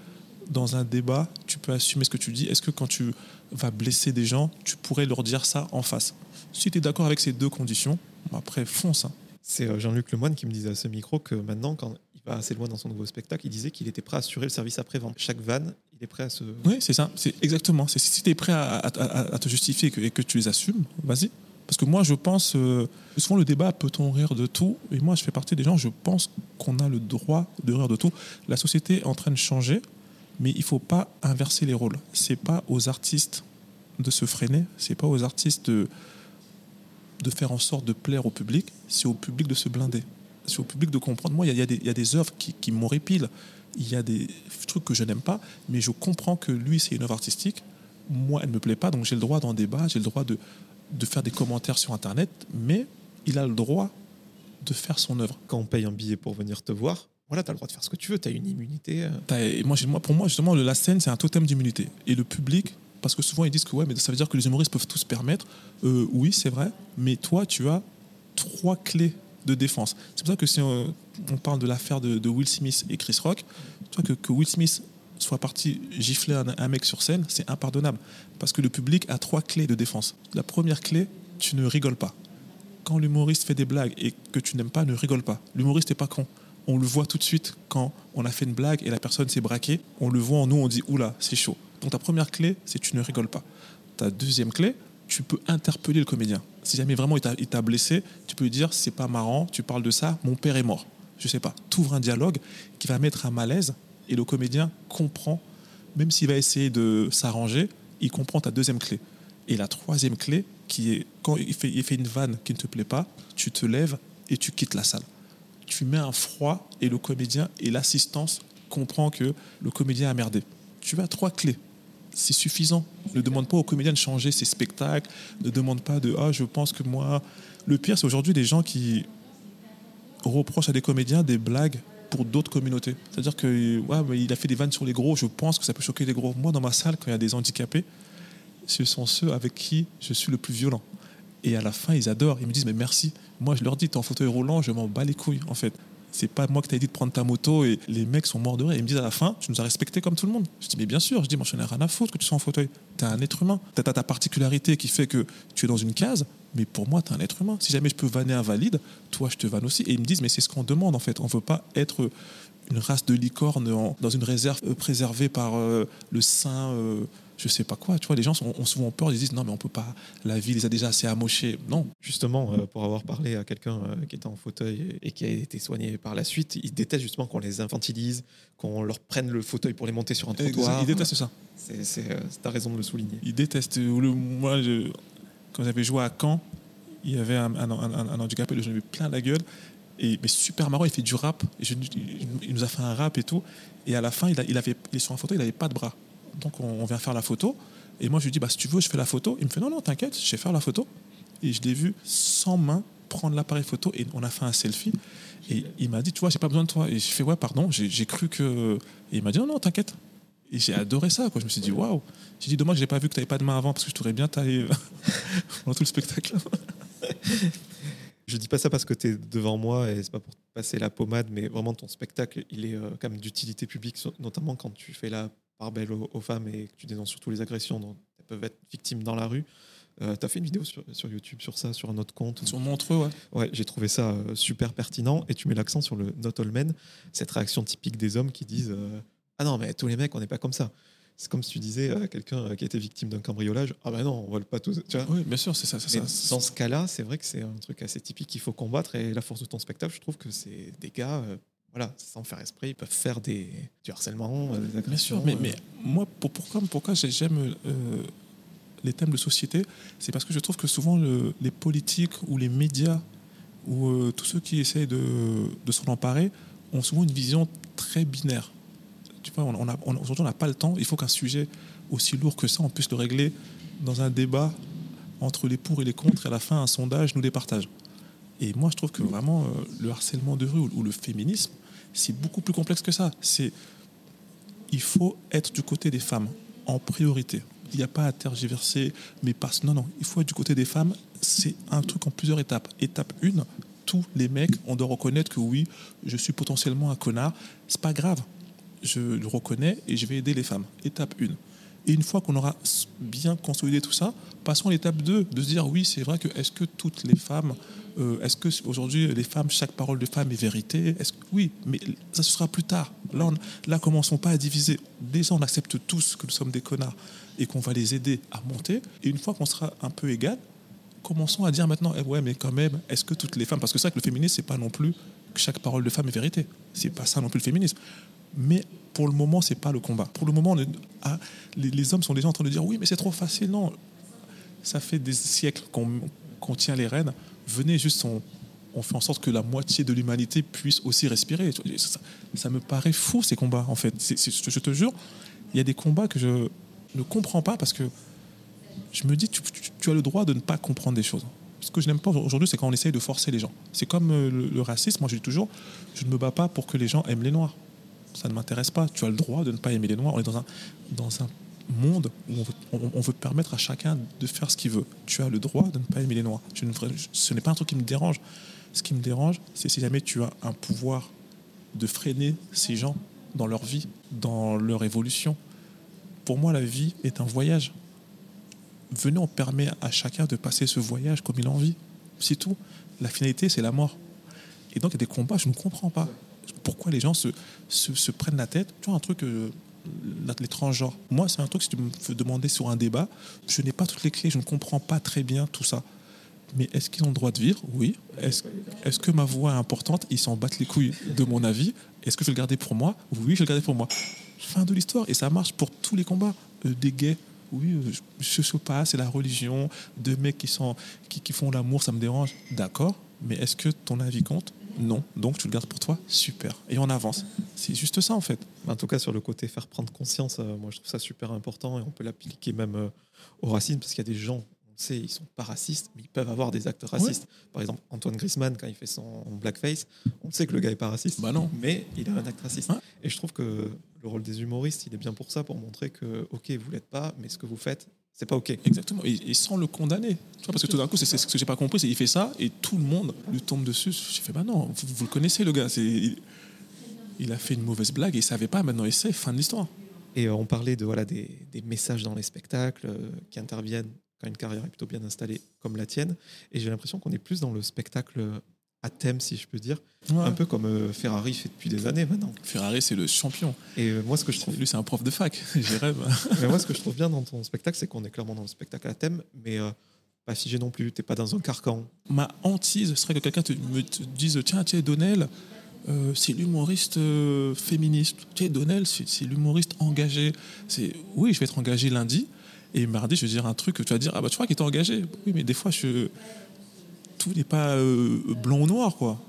dans un débat, tu peux assumer ce que tu dis? Est-ce que quand tu vas blesser des gens, tu pourrais leur dire ça en face Si tu es d'accord avec ces deux conditions, après, fonce. hein. C'est euh, Jean-Luc Lemoine qui me disait à ce micro que maintenant, quand il va assez loin dans son nouveau spectacle, il disait qu'il était prêt à assurer le service après-vente. Chaque vanne, il est prêt à se. Oui, c'est ça. C'est exactement. C'est si tu es prêt à, à- à- à te justifier et que, et que tu les assumes, vas-y. Parce que moi, je pense, euh, souvent le débat, peut-on rire de tout? Et moi, je fais partie des gens, je pense qu'on a le droit de rire de tout. La société est en train de changer, mais il faut pas inverser les rôles. C'est pas aux artistes de se freiner, c'est pas aux artistes de, faire en sorte de plaire au public, c'est au public de se blinder. C'est au public de comprendre. Moi, il y a- il y, a des- il y a des œuvres qui, qui m'horripilent. Il y a des trucs que je n'aime pas, mais je comprends que lui, c'est une œuvre artistique. Moi, elle ne me plaît pas, donc j'ai le droit d'en débat, j'ai le droit de, de faire des commentaires sur Internet, mais il a le droit de faire son œuvre. Quand on paye un billet pour venir te voir, voilà, tu as le droit de faire ce que tu veux, tu as une immunité. euh. Et moi, moi, pour moi, justement, la scène, c'est un totem d'immunité. Et le public, parce que souvent ils disent que ouais, mais ça veut dire que les humoristes peuvent tout se permettre. Euh, oui, c'est vrai, mais toi, tu as trois clés de défense. C'est pour ça que si on, parle de l'affaire de, Will Smith et Chris Rock, que Will Smith soit parti gifler un, un mec sur scène, c'est impardonnable. Parce que le public a trois clés de défense. La première clé, tu ne rigoles pas. Quand l'humoriste fait des blagues et que tu n'aimes pas, ne rigole pas. L'humoriste n'est pas con. On le voit tout de suite quand on a fait une blague et la personne s'est braquée. On le voit en nous, on dit oula, c'est chaud. Donc ta première clé, c'est tu ne rigoles pas. Ta deuxième clé, tu peux interpeller le comédien. Si jamais vraiment il t'a- blessé, tu peux lui dire c'est pas marrant, tu parles de ça, mon père est mort. Je sais pas. Tu ouvres un dialogue qui va mettre un malaise et le comédien comprend, même s'il va essayer de s'arranger, il comprend ta deuxième clé. Et la troisième clé, qui est quand il fait, il fait une vanne qui ne te plaît pas, tu te lèves et tu quittes la salle. Tu mets un froid et le comédien et l'assistance comprend que le comédien a merdé. Tu as trois clés. C'est suffisant. Ne demande pas au comédien de changer ses spectacles. Ne demande pas de ah je pense que moi. Le pire c'est aujourd'hui des gens qui reprochent à des comédiens des blagues pour d'autres communautés. C'est-à-dire que ouais, il a fait des vannes sur les gros. Je pense que ça peut choquer les gros. Moi dans ma salle quand il y a des handicapés, ce sont ceux avec qui je suis le plus violent. Et à la fin, ils adorent. Ils me disent, mais merci. Moi, je leur dis, t'es en fauteuil roulant, je m'en bats les couilles, en fait. C'est pas moi qui t'ai dit de prendre ta moto et les mecs sont morts de rire. Ils me disent à la fin, tu nous as respectés comme tout le monde. Je dis, mais bien sûr. Je dis, moi, je n'ai rien à foutre que tu sois en fauteuil. tu es un être humain. Tu as ta particularité qui fait que tu es dans une case, mais pour moi, tu es un être humain. Si jamais je peux vanner un valide, toi, je te vanne aussi. Et ils me disent, mais c'est ce qu'on demande en fait. On veut pas être une race de licorne dans une réserve euh, préservée par euh, le saint, euh, je sais pas quoi. Tu vois, les gens ont souvent peur, ils disent non, mais on peut pas, la vie les a déjà assez amochés. Non. Justement, pour avoir parlé à quelqu'un qui était en fauteuil et qui a été soigné par la suite, ils détestent justement qu'on les infantilise, qu'on leur prenne le fauteuil pour les monter sur un trottoir. Ils détestent ça. C'est, ta raison de le souligner. Ils détestent. moi, quand j'avais joué à Caen, il y avait un, un, un, handicapé, j'en avais plein la gueule. Et, mais super marrant, il fait du rap. il nous a fait un rap et tout. Et à la fin, il, avait, est sur un photo, il n'avait pas de bras. Donc on, vient faire la photo. Et moi, je lui dis, bah, si tu veux, je fais la photo. Il me fait, non, non, t'inquiète, je vais faire la photo. Et je l'ai vu sans main prendre l'appareil photo et on a fait un selfie. Et il m'a dit, tu vois, j'ai pas besoin de toi. Et je fais, ouais, pardon, j'ai cru que. Et il m'a dit, non, non, t'inquiète. Et j'ai adoré ça. Quoi. Je me suis dit, waouh. J'ai dit, dommage, j'ai pas vu que tu n'avais pas de main avant parce que je t'aurais bien taillé pendant tout le spectacle. Je dis pas ça parce que tu es devant moi et c'est pas pour passer la pommade, mais vraiment ton spectacle, il est euh, quand même d'utilité publique, notamment quand tu fais la part belle aux, femmes et que tu dénonces surtout les agressions dont elles peuvent être victimes dans la rue. Euh, tu as fait une vidéo sur, YouTube sur ça, sur un autre compte. Sur Montreux, ouais. Ouais, j'ai trouvé ça euh, super pertinent et tu mets l'accent sur le not all men, cette réaction typique des hommes qui disent Ah non, mais tous les mecs, on n'est pas comme ça. C'est comme si tu disais à quelqu'un euh, qui était victime d'un cambriolage Ah ben non, on vole pas tous. Tu vois oui, bien sûr, c'est ça. ça. Dans ce cas-là, c'est vrai que c'est un truc assez typique qu'il faut combattre. Et la force de ton spectacle, je trouve que c'est des gars, euh, voilà, sans faire esprit, ils peuvent faire des, du harcèlement, euh, des agressions. Bien sûr, mais, mais moi, pour, pourquoi, pourquoi j'aime les thèmes de société C'est parce que je trouve que souvent le, les politiques ou les médias ou tous ceux qui essayent de, de s'en emparer ont souvent une vision très binaire tu vois, on, on aujourd'hui, on n'a pas le temps. Il faut qu'un sujet aussi lourd que ça, on puisse le régler dans un débat entre les pour et les contre. Et à la fin, un sondage nous départage. Et moi, je trouve que vraiment, euh, le harcèlement de rue ou, le féminisme, c'est beaucoup plus complexe que ça. C'est il faut être du côté des femmes en priorité. Il n'y a pas à tergiverser, mais parce non, non, il faut être du côté des femmes. C'est un truc en plusieurs étapes. Étape 1, tous les mecs, on doit reconnaître que oui, je suis potentiellement un connard. C'est pas grave je le reconnais et je vais aider les femmes. Étape 1. Et une fois qu'on aura bien consolidé tout ça, passons à l'étape 2, de se dire oui, c'est vrai que est-ce que toutes les femmes, euh, est-ce que aujourd'hui les femmes, chaque parole de femme est vérité? Oui, mais ça sera plus tard. Là, on, là, commençons pas à diviser. Déjà, on accepte tous que nous sommes des connards et qu'on va les aider à monter. Et une fois qu'on sera un peu égal, commençons à dire maintenant, eh ouais, mais quand même, est-ce que toutes les femmes, parce que c'est vrai que le féminisme, c'est pas non plus que chaque parole de femme est vérité. C'est pas ça non plus le féminisme. Mais pour le moment, c'est pas le combat. Pour le moment, ah, les, hommes sont déjà en train de dire oui, mais c'est trop facile. Non, ça fait des siècles qu'on tient les rênes. Venez juste, fait en sorte que la moitié de l'humanité puisse aussi respirer. Ça, me paraît fou ces combats, en fait. je te jure, il y a des combats que je ne comprends pas parce que je me dis, tu, tu as le droit de ne pas comprendre des choses. Ce que je n'aime pas aujourd'hui, c'est quand on essaye de forcer les gens. C'est comme euh, le, le racisme. Moi, je dis toujours, je ne me bats pas pour que les gens aiment les noirs ça ne m'intéresse pas. Tu as le droit de ne pas aimer les Noirs. On est dans un, dans un monde où on veut, permettre à chacun de faire ce qu'il veut. Tu as le droit de ne pas aimer les Noirs. Je ne, ce n'est pas un truc qui me dérange. Ce qui me dérange, c'est si jamais tu as un pouvoir de freiner ces gens dans leur vie, dans leur évolution. Pour moi, la vie est un voyage. Venez, on permet à chacun de passer ce voyage comme il en vit. C'est tout. La finalité, c'est la mort. Et donc, il y a des combats, je ne comprends pas pourquoi les gens se, se, prennent la tête. Tu vois, un truc, euh, les transgenres. Moi, c'est un truc, si tu me demander sur un débat, je n'ai pas toutes les clés, je ne comprends pas très bien tout ça. Mais est-ce qu'ils ont le droit de vivre? Oui. Est-ce est que ma voix est importante? Ils s'en battent les couilles de mon avis. Est-ce que je vais le garder pour moi? Oui, je vais le garder pour moi. Fin de l'histoire. Et ça marche pour tous les combats. Euh, des gays, oui, euh, je ne sais pas, c'est la religion. Deux mecs qui font l'amour, ça me dérange. D'accord. Mais est-ce que ton avis compte? Non. Donc tu le gardes pour toi Super. Et on avance. C'est juste ça en fait. En tout cas, sur le côté faire prendre conscience, euh, moi je trouve ça super important et on peut l'appliquer même euh, au racisme parce qu'il y a des gens, on sait, ils sont pas racistes, mais ils peuvent avoir des actes racistes. Par exemple, Antoine Griezmann, quand il fait son blackface, on sait que le gars est pas raciste. Bah non. Mais il a un acte raciste. Et je trouve que le rôle des humoristes, il est bien pour ça, pour montrer que, ok, vous l'êtes pas, mais ce que vous faites, c'est pas OK. Exactement. Et, sans le condamner. Tu vois, parce que tout d'un coup, c'est ce que j'ai pas compris, c'est qu'il fait ça et tout le monde lui tombe dessus. J'ai fait, bah non, vous, le connaissez, le gars. Il, il, a fait une mauvaise blague et il savait pas, maintenant il sait, fin de l'histoire. Et euh, on parlait de, voilà, des, des messages dans les spectacles euh, qui interviennent quand une carrière est plutôt bien installée comme la tienne. Et j'ai l'impression qu'on est plus dans le spectacle à thème, si je peux dire. Ouais. Un peu comme euh, Ferrari fait depuis des années maintenant. Ferrari, c'est le champion. Et euh, moi, ce que je trouve Lui, c'est un prof de fac. J'y rêve. Mais moi, ce que je trouve bien dans ton spectacle, c'est qu'on est clairement dans le spectacle à thème, mais euh, pas figé non plus. T'es pas dans un carcan. Ma hantise serait que quelqu'un te, me te dise Tiens, tiens, Donnell, euh, c'est l'humoriste euh, féministe. Tiens, Donnell, c'est c'est l'humoriste engagé. C'est Oui, je vais être engagé lundi. Et mardi, je vais dire un truc que tu vas dire Ah, bah, tu crois qu'il est engagé? Oui, mais des fois, je... tout n'est pas euh, blanc ou noir, quoi.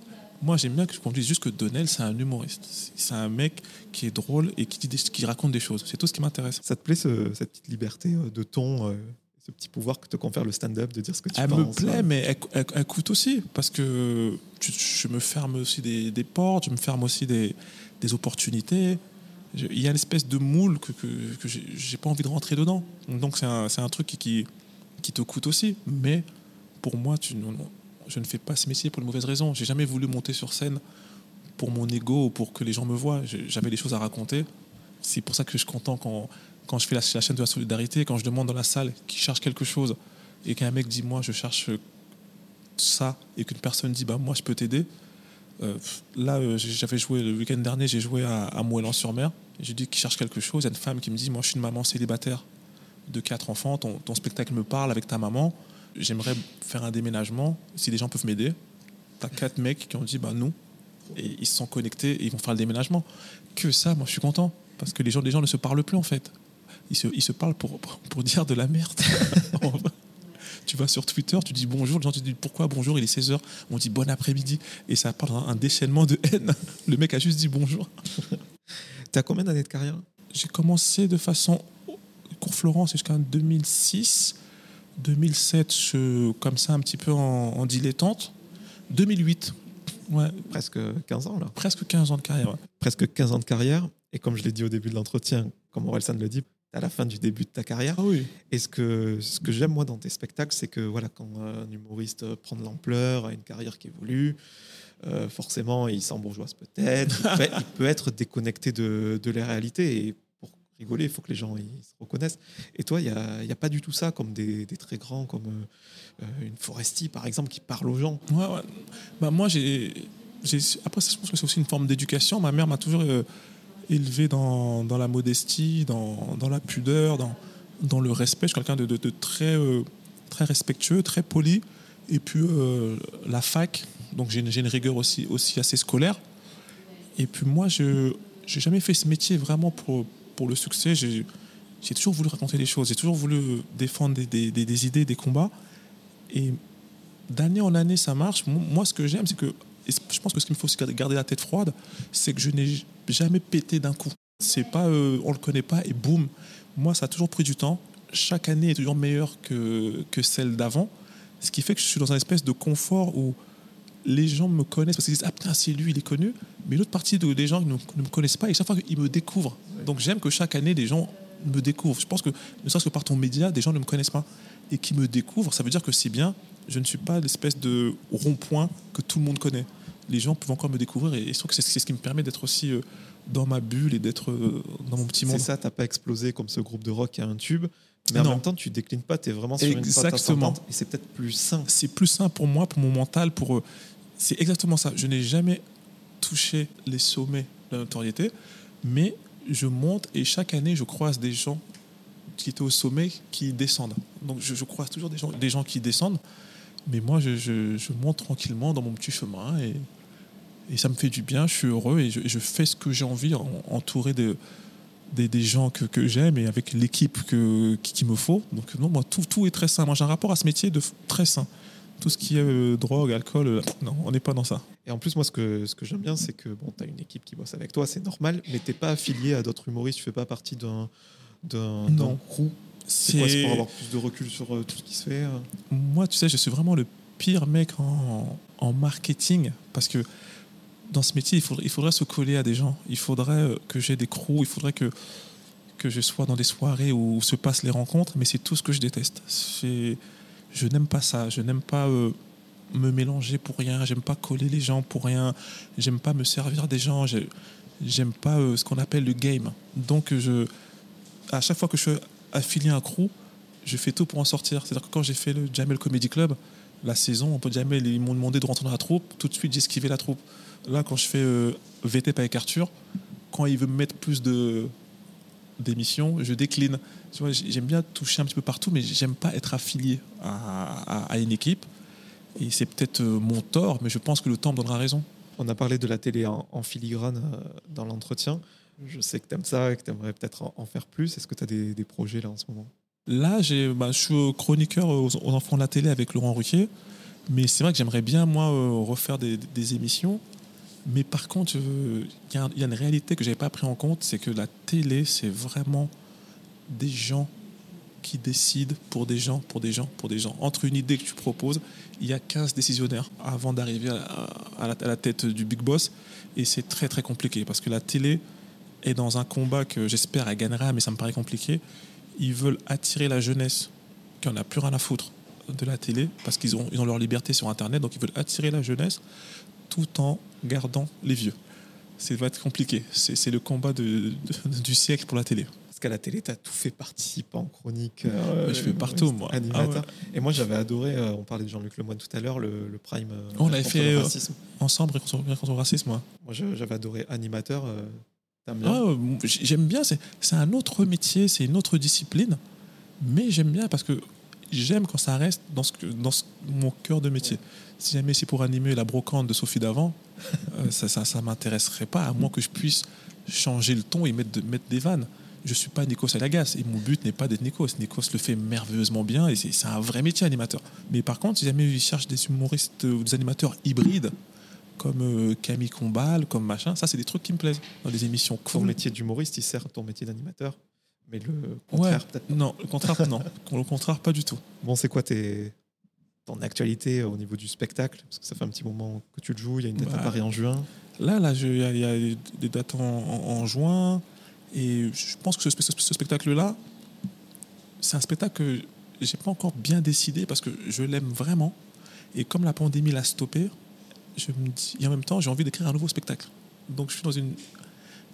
Moi, j'aime bien que je dise juste que Donnell, c'est un humoriste. C'est- un mec qui est drôle et qui, dit des- qui raconte des choses. C'est tout ce qui m'intéresse. Ça te plaît ce- cette petite liberté euh, de ton, euh, ce petit pouvoir que te confère le stand-up de dire ce que tu Elle penses me plaît, euh, mais elle, elle- elle coûte aussi. Parce que tu- je me ferme aussi des, des portes, je me ferme aussi des, des opportunités. Je- Il y a une espèce de moule que, que, que j'ai pas envie de rentrer dedans. Donc c'est un, truc qui, qui, qui te coûte aussi. Mais pour moi, tu, je ne fais pas ce métier pour une mauvaise raison. J'ai jamais voulu monter sur scène pour mon ego ou pour que les gens me voient. J'avais des choses à raconter. C'est pour ça que je suis content quand, quand je fais la, chaîne de la solidarité, quand je demande dans la salle qui cherche quelque chose et qu'un mec dit moi je cherche ça et qu'une personne dit bah moi je peux t'aider. Euh, là euh, j'avais joué le week-end dernier, j'ai joué à, à Moëlan-sur-Mer. et J'ai dit qu'il cherche quelque chose. Il y a une femme qui me dit moi je suis une maman célibataire de quatre enfants. Ton spectacle me parle avec ta maman. J'aimerais faire un déménagement. Si des gens peuvent m'aider. T'as quatre mecs qui ont dit bah nous et ils se sont connectés et ils vont faire le déménagement. Que ça, moi je suis content parce que les gens, les gens ne se parlent plus en fait. Ils se, ils se parlent pour, pour, pour dire de la merde. tu vas sur Twitter, tu dis bonjour, les gens te disent pourquoi bonjour, il est 16h, on dit bon après-midi et ça part dans un déchaînement de haine. Le mec a juste dit bonjour. T'as combien d'années de carrière? J'ai commencé de façon cours Florence jusqu'en 2006. 2007, je, comme ça, un petit peu en, en dilettante. 2008, ouais, Presque 15 ans là. presque 15 ans de carrière. ouais. Presque 15 ans de carrière. Et comme je l'ai dit au début de l'entretien, comme Orelsan le dit, à la fin du début de ta carrière. Ah oui. Et ce que, ce que j'aime moi dans tes spectacles, c'est que voilà, quand un humoriste prend de l'ampleur, a une carrière qui évolue, euh, forcément il s'embourgeoise peut-être, il, peut- il peut être déconnecté de, de la réalité. Et rigoler, il faut que les gens ils se reconnaissent. Et toi, il n'y a, a pas du tout ça, comme des, très grands, comme euh, une Foresti par exemple, qui parle aux gens. Ouais, ouais. Bah, moi, j'ai. Après, ça, je pense que c'est aussi une forme d'éducation. Ma mère m'a toujours euh, élevé dans, la modestie, dans, la pudeur, dans, le respect. Je suis quelqu'un de, euh, très respectueux, très poli. Et puis, la fac, donc j'ai une, rigueur aussi assez scolaire. Et puis, moi, je n'ai jamais fait ce métier vraiment pour, pour le succès. J'ai, toujours voulu raconter des choses. J'ai toujours voulu défendre des, idées, des combats. Et d'année en année, ça marche. Mo- Moi, ce que j'aime, c'est que, et je pense que ce qu'il me faut, c'est garder la tête froide, c'est que je n'ai jamais pété d'un coup. C'est pas, euh, on le connaît pas et boum. Moi, ça a toujours pris du temps. Chaque année est toujours meilleure que, celle d'avant. Ce qui fait que je suis dans un espèce de confort où les gens me connaissent parce qu'ils disent Ah putain, c'est lui, il est connu. Mais l'autre partie de, des gens ne, ne me connaissent pas et chaque fois ils me découvrent. Donc j'aime que chaque année, les gens me découvrent. Je pense que, ne serait-ce que par ton média, des gens ne me connaissent pas et qui me découvrent. Ça veut dire que c'est bien. Je ne suis pas l'espèce de rond-point que tout le monde connaît. Les gens peuvent encore me découvrir et, et je trouve que c'est c'est ce qui me permet d'être aussi euh, dans ma bulle et d'être euh, dans mon petit C'est monde. ça, t'as pas explosé comme ce groupe de rock qui a un tube. Mais en même temps, tu déclines pas, tu es vraiment sur une pente Exactement. et c'est peut-être plus sain. c'est plus sain pour moi, pour mon mental, pour eux. C'est exactement ça. Je n'ai jamais touché les sommets de la notoriété, mais je monte et chaque année, je croise des gens qui étaient au sommet qui descendent. Donc je, croise toujours des gens, des gens qui descendent, mais moi, je, monte tranquillement dans mon petit chemin et, ça me fait du bien, je suis heureux et je, fais ce que j'ai envie, en- entouré de, des, gens que, j'aime et avec l'équipe que, qui- qu'il me faut. Donc non, moi, tout, est très sain. Moi, j'ai un rapport à ce métier de très sain. Tout ce qui est euh, drogue, alcool, euh, non, on n'est pas dans ça. Et en plus, moi, ce que, ce que j'aime bien, c'est que bon, tu as une équipe qui bosse avec toi, c'est normal, mais t'es pas affilié à d'autres humoristes, tu fais pas partie d'un crew. C'est quoi C'est pour avoir plus de recul sur euh, tout ce qui se fait euh Moi, tu sais, je suis vraiment le pire mec en, en marketing parce que dans ce métier, il faudrait, il faudrait se coller à des gens. Il faudrait euh, que j'ai des crews, il faudrait que, que je sois dans des soirées où se passent les rencontres, mais c'est tout ce que je déteste. Je n'aime pas ça. Je n'aime pas euh, me mélanger pour rien. J'aime pas coller les gens pour rien. J'aime pas me servir des gens. J'ai- J'aime pas euh, ce qu'on appelle le game. Donc, à chaque fois que je suis affilié à un crew, je fais tout pour en sortir. C'est-à-dire que quand j'ai fait le Jamel Comedy Club, la saison, on peut Jamel, ils m'ont demandé de rentrer dans la troupe. Tout de suite, j'ai esquivé la troupe. Là, quand je fais euh, VTP avec Arthur, quand il veut me mettre plus de d'émissions, je décline. J'aime bien toucher un petit peu partout, mais j'aime pas être affilié à une équipe. Et c'est peut-être euh, mon tort, mais je pense que le temps me donnera raison. On a parlé de la télé en, en filigrane euh, dans l'entretien. Je sais que tu aimes ça et que tu aimerais peut-être en, en faire plus. Est-ce que tu as des, des projets là en ce moment? Là, j'ai, bah, je suis chroniqueur aux, aux enfants de la télé avec Laurent Ruquier. Mais c'est vrai que j'aimerais bien, moi, euh, refaire des, des émissions. Mais par contre, euh, il y, a un- il y a une réalité que je n'avais pas pris en compte, c'est que la télé, c'est vraiment des gens qui décident pour des gens, pour des gens, pour des gens. Entre une idée que tu proposes, il y a 15 décisionnaires avant d'arriver à, la, tête du big boss. Et c'est très, très compliqué parce que la télé est dans un combat que j'espère elle gagnera, mais ça me paraît compliqué. Ils veulent attirer la jeunesse qui en a plus rien à foutre de la télé parce qu'ils ont, ils ont leur liberté sur Internet, donc ils veulent attirer la jeunesse tout en gardant les vieux. Ça va être compliqué. C'est le combat du siècle pour la télé. Parce qu'à la télé, tu as tout fait participant, chronique. euh, Ouais, je fais partout, moi. Animateur. Ah Et moi, j'avais adoré, euh, on parlait de Jean-Luc Lemoyne tout à l'heure, le, le Prime. euh, On l'avait fait, le euh. Ensemble, rien contre, contre le racisme, moi. Moi, j'avais adoré animateur. euh, Ah, euh, j'aime bien, c'est un autre métier, c'est une autre discipline, mais j'aime bien parce que j'aime quand ça reste dans, ce dans ce- mon cœur de métier. Si jamais c'est pour animer la brocante de Sophie d'avant, euh, ça ça, ça m'intéresserait pas, à moins que je puisse changer le ton et mettre, de- mettre des vannes. Je suis pas Nikos Alagas et mon but n'est pas d'être Nikos. Nikos le fait merveilleusement bien et c'est un vrai métier animateur. Mais par contre, si jamais ils cherchent des humoristes ou des animateurs hybrides, comme euh, Camille Combal, comme machin, ça c'est des trucs qui me plaisent dans des émissions Ton cool. métier d'humoriste, il sert ton métier d'animateur. Mais le contraire, peut-être. Non, le contraire, non. Le contraire, pas du tout. Bon, c'est quoi tes... ton actualité au niveau du spectacle? Parce que ça fait un petit moment que tu le joues. Il y a une date à Bah, Paris en juin. Là, là, il y, a- il y a des dates en, en- en juin. Et je pense que ce, spectacle-là, c'est un spectacle que j'ai pas encore bien décidé parce que je l'aime vraiment. Et comme la pandémie l'a stoppé, je me dis, et en même temps, j'ai envie d'écrire un nouveau spectacle. Donc je suis dans, une,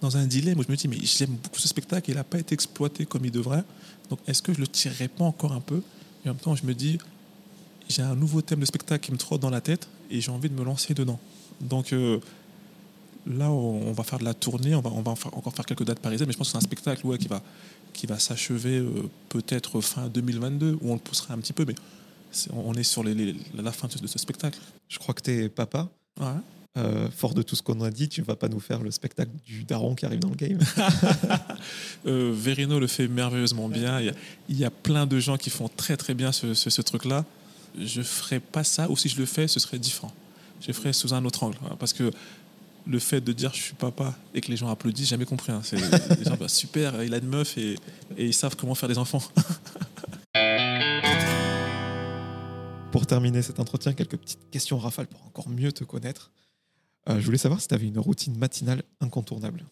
dans un dilemme où je me dis, mais j'aime beaucoup ce spectacle, il n'a pas été exploité comme il devrait. Donc est-ce que je le tirerai pas encore un peu? Et en même temps, je me dis, j'ai un nouveau thème de spectacle qui me trotte dans la tête et j'ai envie de me lancer dedans. Donc euh, là, on, va faire de la tournée, on va, on encore faire quelques dates parisiennes, mais je pense que c'est un spectacle ouais, qui va, qui va s'achever euh, peut-être fin 2022, où on le poussera un petit peu, mais on est sur les- les- la fin de, ce spectacle. Je crois que t'es papa. Ouais. Euh, fort de tout ce qu'on a dit, tu vas pas nous faire le spectacle du daron qui arrive dans le game. Euh, Verino le fait merveilleusement bien. Il y, a, il y a plein de gens qui font très très bien ce, ce- ce truc-là. Je ferai pas ça, ou si je le fais, ce serait différent. Je le ferai sous un autre angle. hein, Parce que le fait de dire je suis papa et que les gens applaudissent, j'ai jamais compris. hein. C'est les gens, bah, super, il a une meuf et, et ils savent comment faire des enfants. Pour terminer cet entretien, quelques petites questions rafales pour encore mieux te connaître. Euh, je voulais savoir si tu avais une routine matinale incontournable.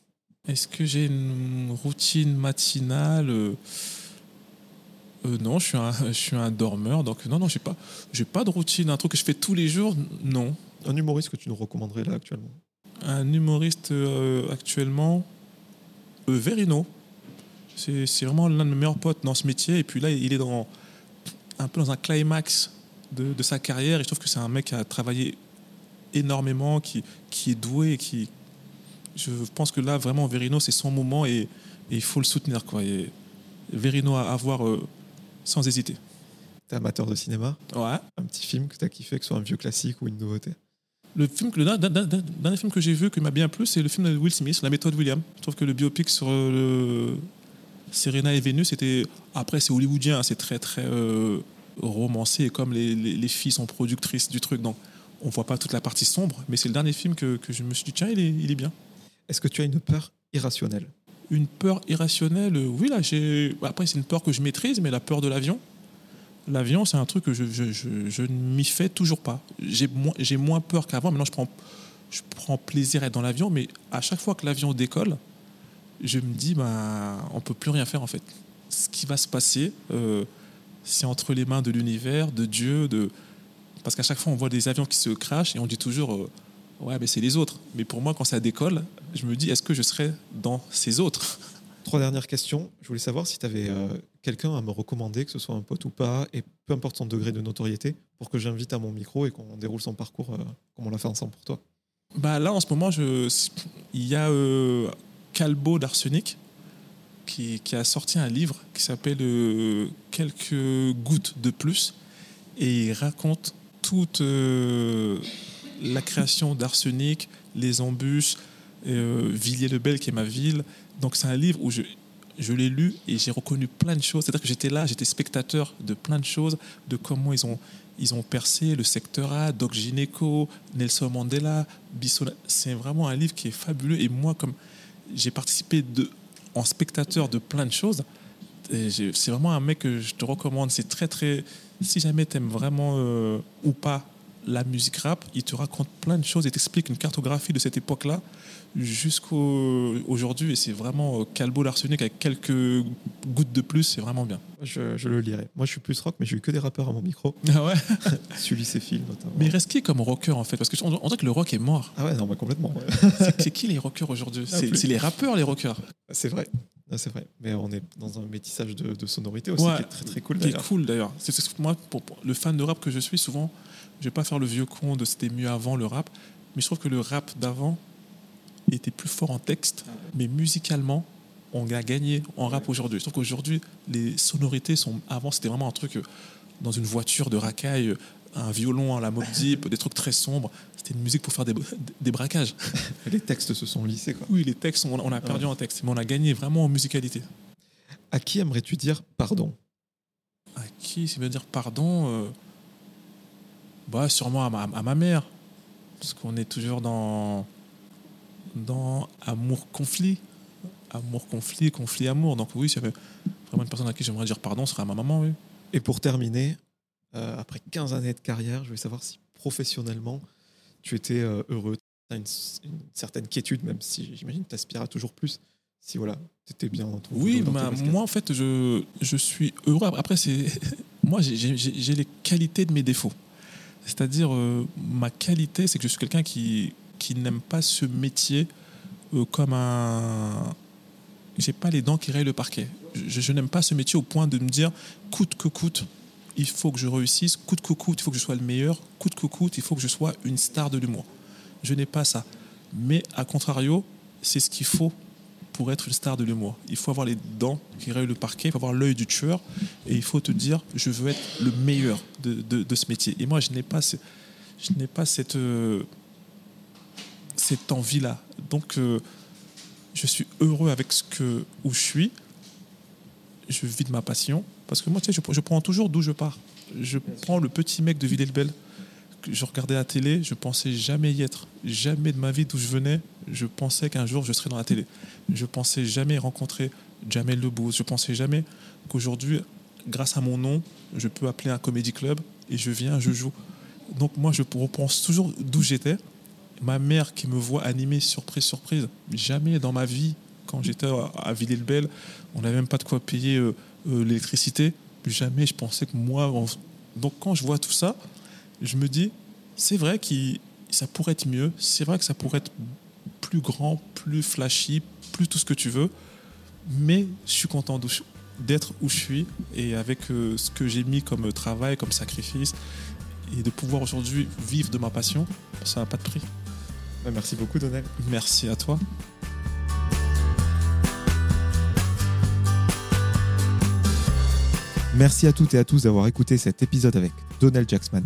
Est-ce que j'ai une routine matinale Euh, euh, Non, je suis, un, je suis un dormeur, donc non, non, j'ai pas, j'ai pas de routine. Un truc que je fais tous les jours, non. Un humoriste que tu nous recommanderais là actuellement? Un humoriste euh, actuellement, euh, Verino. C'est vraiment l'un de mes meilleurs potes dans ce métier. Et puis là, il est dans, un peu dans un climax de, de sa carrière. Et je trouve que c'est un mec qui a travaillé énormément, qui, qui est doué. et Qui, je pense que là, vraiment, Verino, c'est son moment et, et il faut le soutenir. Quoi. Et Verino à, à voir euh, sans hésiter. T'es amateur de cinéma? Ouais. Un petit film que t'as kiffé, que ce soit un vieux classique ou une nouveauté? Le, film, que- le dernier- film que j'ai vu, qui m'a bien plu, c'est le film de Will Smith, La méthode William. Je trouve que le biopic sur euh, le Serena et Vénus, c'était. Après, c'est hollywoodien, hein, c'est très, très euh, romancé, comme les, les- les filles sont productrices du truc, donc on voit pas toute la partie sombre, mais c'est le dernier film que, que je me suis dit, tiens, il est, il est bien. Est-ce que tu as une peur irrationnelle? Une peur irrationnelle, oui, là, j'ai. Après, c'est une peur que je maîtrise, mais la peur de l'avion. L'avion, c'est un truc que je, ne m'y fais toujours pas. J'ai moins, peur qu'avant. Maintenant, je prends, plaisir à être dans l'avion, mais à chaque fois que l'avion décolle, je me dis, bah, on peut plus rien faire en fait. Ce qui va se passer, euh, c'est entre les mains de l'univers, de Dieu, de. Parce qu'à chaque fois, on voit des avions qui se crachent et on dit toujours, euh, ouais, mais c'est les autres. Mais pour moi, quand ça décolle, je me dis, est-ce que je serai dans ces autres? Trois dernières questions. Je voulais savoir si tu avais euh, quelqu'un à me recommander, que ce soit un pote ou pas, et peu importe son degré de notoriété, pour que j'invite à mon micro et qu'on déroule son parcours euh, comme on l'a fait ensemble pour toi. Bah là, en ce moment, il y a euh, Calbo d'Arsenic qui, a sorti un livre qui s'appelle euh, Quelques gouttes de plus et il raconte toute la création d'Arsenic, les embûches, Villiers-le-Bel qui est ma ville. Donc c'est un livre où je, je l'ai lu et j'ai reconnu plein de choses. C'est-à-dire que j'étais là, j'étais spectateur de plein de choses, de comment ils ont, ils ont percé le secteur A, Doc Gineco, Nelson Mandela, Bissola. C'est vraiment un livre qui est fabuleux. Et moi, comme j'ai participé de, en spectateur de plein de choses, c'est vraiment un mec que je te recommande. C'est très, très. Si jamais tu aimes vraiment euh, ou pas la musique rap, il te raconte plein de choses et t'explique une cartographie de cette époque-là jusqu'au aujourd'hui et c'est vraiment euh, Calbo l'arsenic avec quelques gouttes de plus, c'est vraiment bien. Je, je, le lirai. Moi, je suis plus rock, mais j'ai eu que des rappeurs à mon micro. Ah ouais? Ses films notamment. Mais il reste qui comme rocker en fait? Parce que on, on dirait que le rock est mort. Ah ouais, non, bah complètement. Ouais. c'est qui les rockers aujourd'hui? Ah, C'est les rappeurs les rockers. C'est vrai. C'est vrai, mais on est dans un métissage de, de sonorité aussi ouais, qui est très très cool. Qui est cool d'ailleurs. C'est moi, pour, pour, le fan de rap que je suis, souvent, je vais pas faire le vieux con de c'était mieux avant le rap, mais je trouve que le rap d'avant était plus fort en texte, mais musicalement, on a gagné en rap aujourd'hui. Je trouve qu'aujourd'hui, les sonorités sont. Avant, c'était vraiment un truc dans une voiture de racaille, un violon à la Mob Deep, des trucs très sombres. C'était une musique pour faire des, des braquages. Les textes se sont lissés, quoi. Oui, les textes, on, a perdu ouais. en texte, mais on a gagné vraiment en musicalité. À qui aimerais-tu dire pardon? À qui, si veut dire pardon euh... bah, Sûrement à ma, à ma mère. Parce qu'on est toujours dans dans amour-conflit. Amour-conflit, conflit-amour. Donc oui, s'il y avait vraiment une personne à qui j'aimerais dire pardon, ce serait à ma maman, oui. Et pour terminer, euh, après 15 années de carrière, je voulais savoir si professionnellement, tu étais euh, heureux. Tu as une, une, certaine quiétude, même si j'imagine que tu aspires à toujours plus. Si voilà, tu étais bien dans ton Oui, dans moi en fait, je, je suis heureux. Après, c'est moi, j'ai les qualités de mes défauts. C'est-à-dire, euh, ma qualité, c'est que je suis quelqu'un qui, n'aime pas ce métier euh, comme un. J'ai pas les dents qui rayent le parquet. Je, je n'aime pas ce métier au point de me dire coûte que coûte, il faut que je réussisse, coûte que coûte, il faut que je sois le meilleur, coûte que coûte, il faut que je sois une star de l'humour. Je n'ai pas ça. Mais à contrario, c'est ce qu'il faut pour être une star de l'humour. Il faut avoir les dents qui rayent le parquet, il faut avoir l'œil du tueur, et il faut te dire, je veux être le meilleur de, de, ce métier. Et moi, je n'ai pas, je n'ai pas cette, euh, cette envie-là. Donc, euh, je suis heureux avec ce que, où je suis. Je vis de ma passion. Parce que moi, tu sais, je, prends toujours d'où je pars. Je prends le petit mec de Villers-le-Bel je regardais la télé, je pensais jamais y être. Jamais de ma vie d'où je venais, je pensais qu'un jour je serais dans la télé. Je pensais jamais rencontrer Jamel Debbouze. Je pensais jamais qu'aujourd'hui, grâce à mon nom, je peux appeler un comédie club et je viens, je joue. Donc moi, je repense toujours d'où j'étais ma mère qui me voit animer surprise, surprise, jamais dans ma vie, quand j'étais à Villers-le-Bel, on n'avait même pas de quoi payer euh, euh, l'électricité. Jamais je pensais que moi. On... Donc quand je vois tout ça, je me dis, c'est vrai que ça pourrait être mieux, c'est vrai que ça pourrait être plus grand, plus flashy, plus tout ce que tu veux, mais je suis content d'être où je suis et avec euh, ce que j'ai mis comme travail, comme sacrifice, et de pouvoir aujourd'hui vivre de ma passion, ça n'a pas de prix. Merci beaucoup, Donel. Merci à toi. Merci à toutes et à tous d'avoir écouté cet épisode avec Donald Jacksman.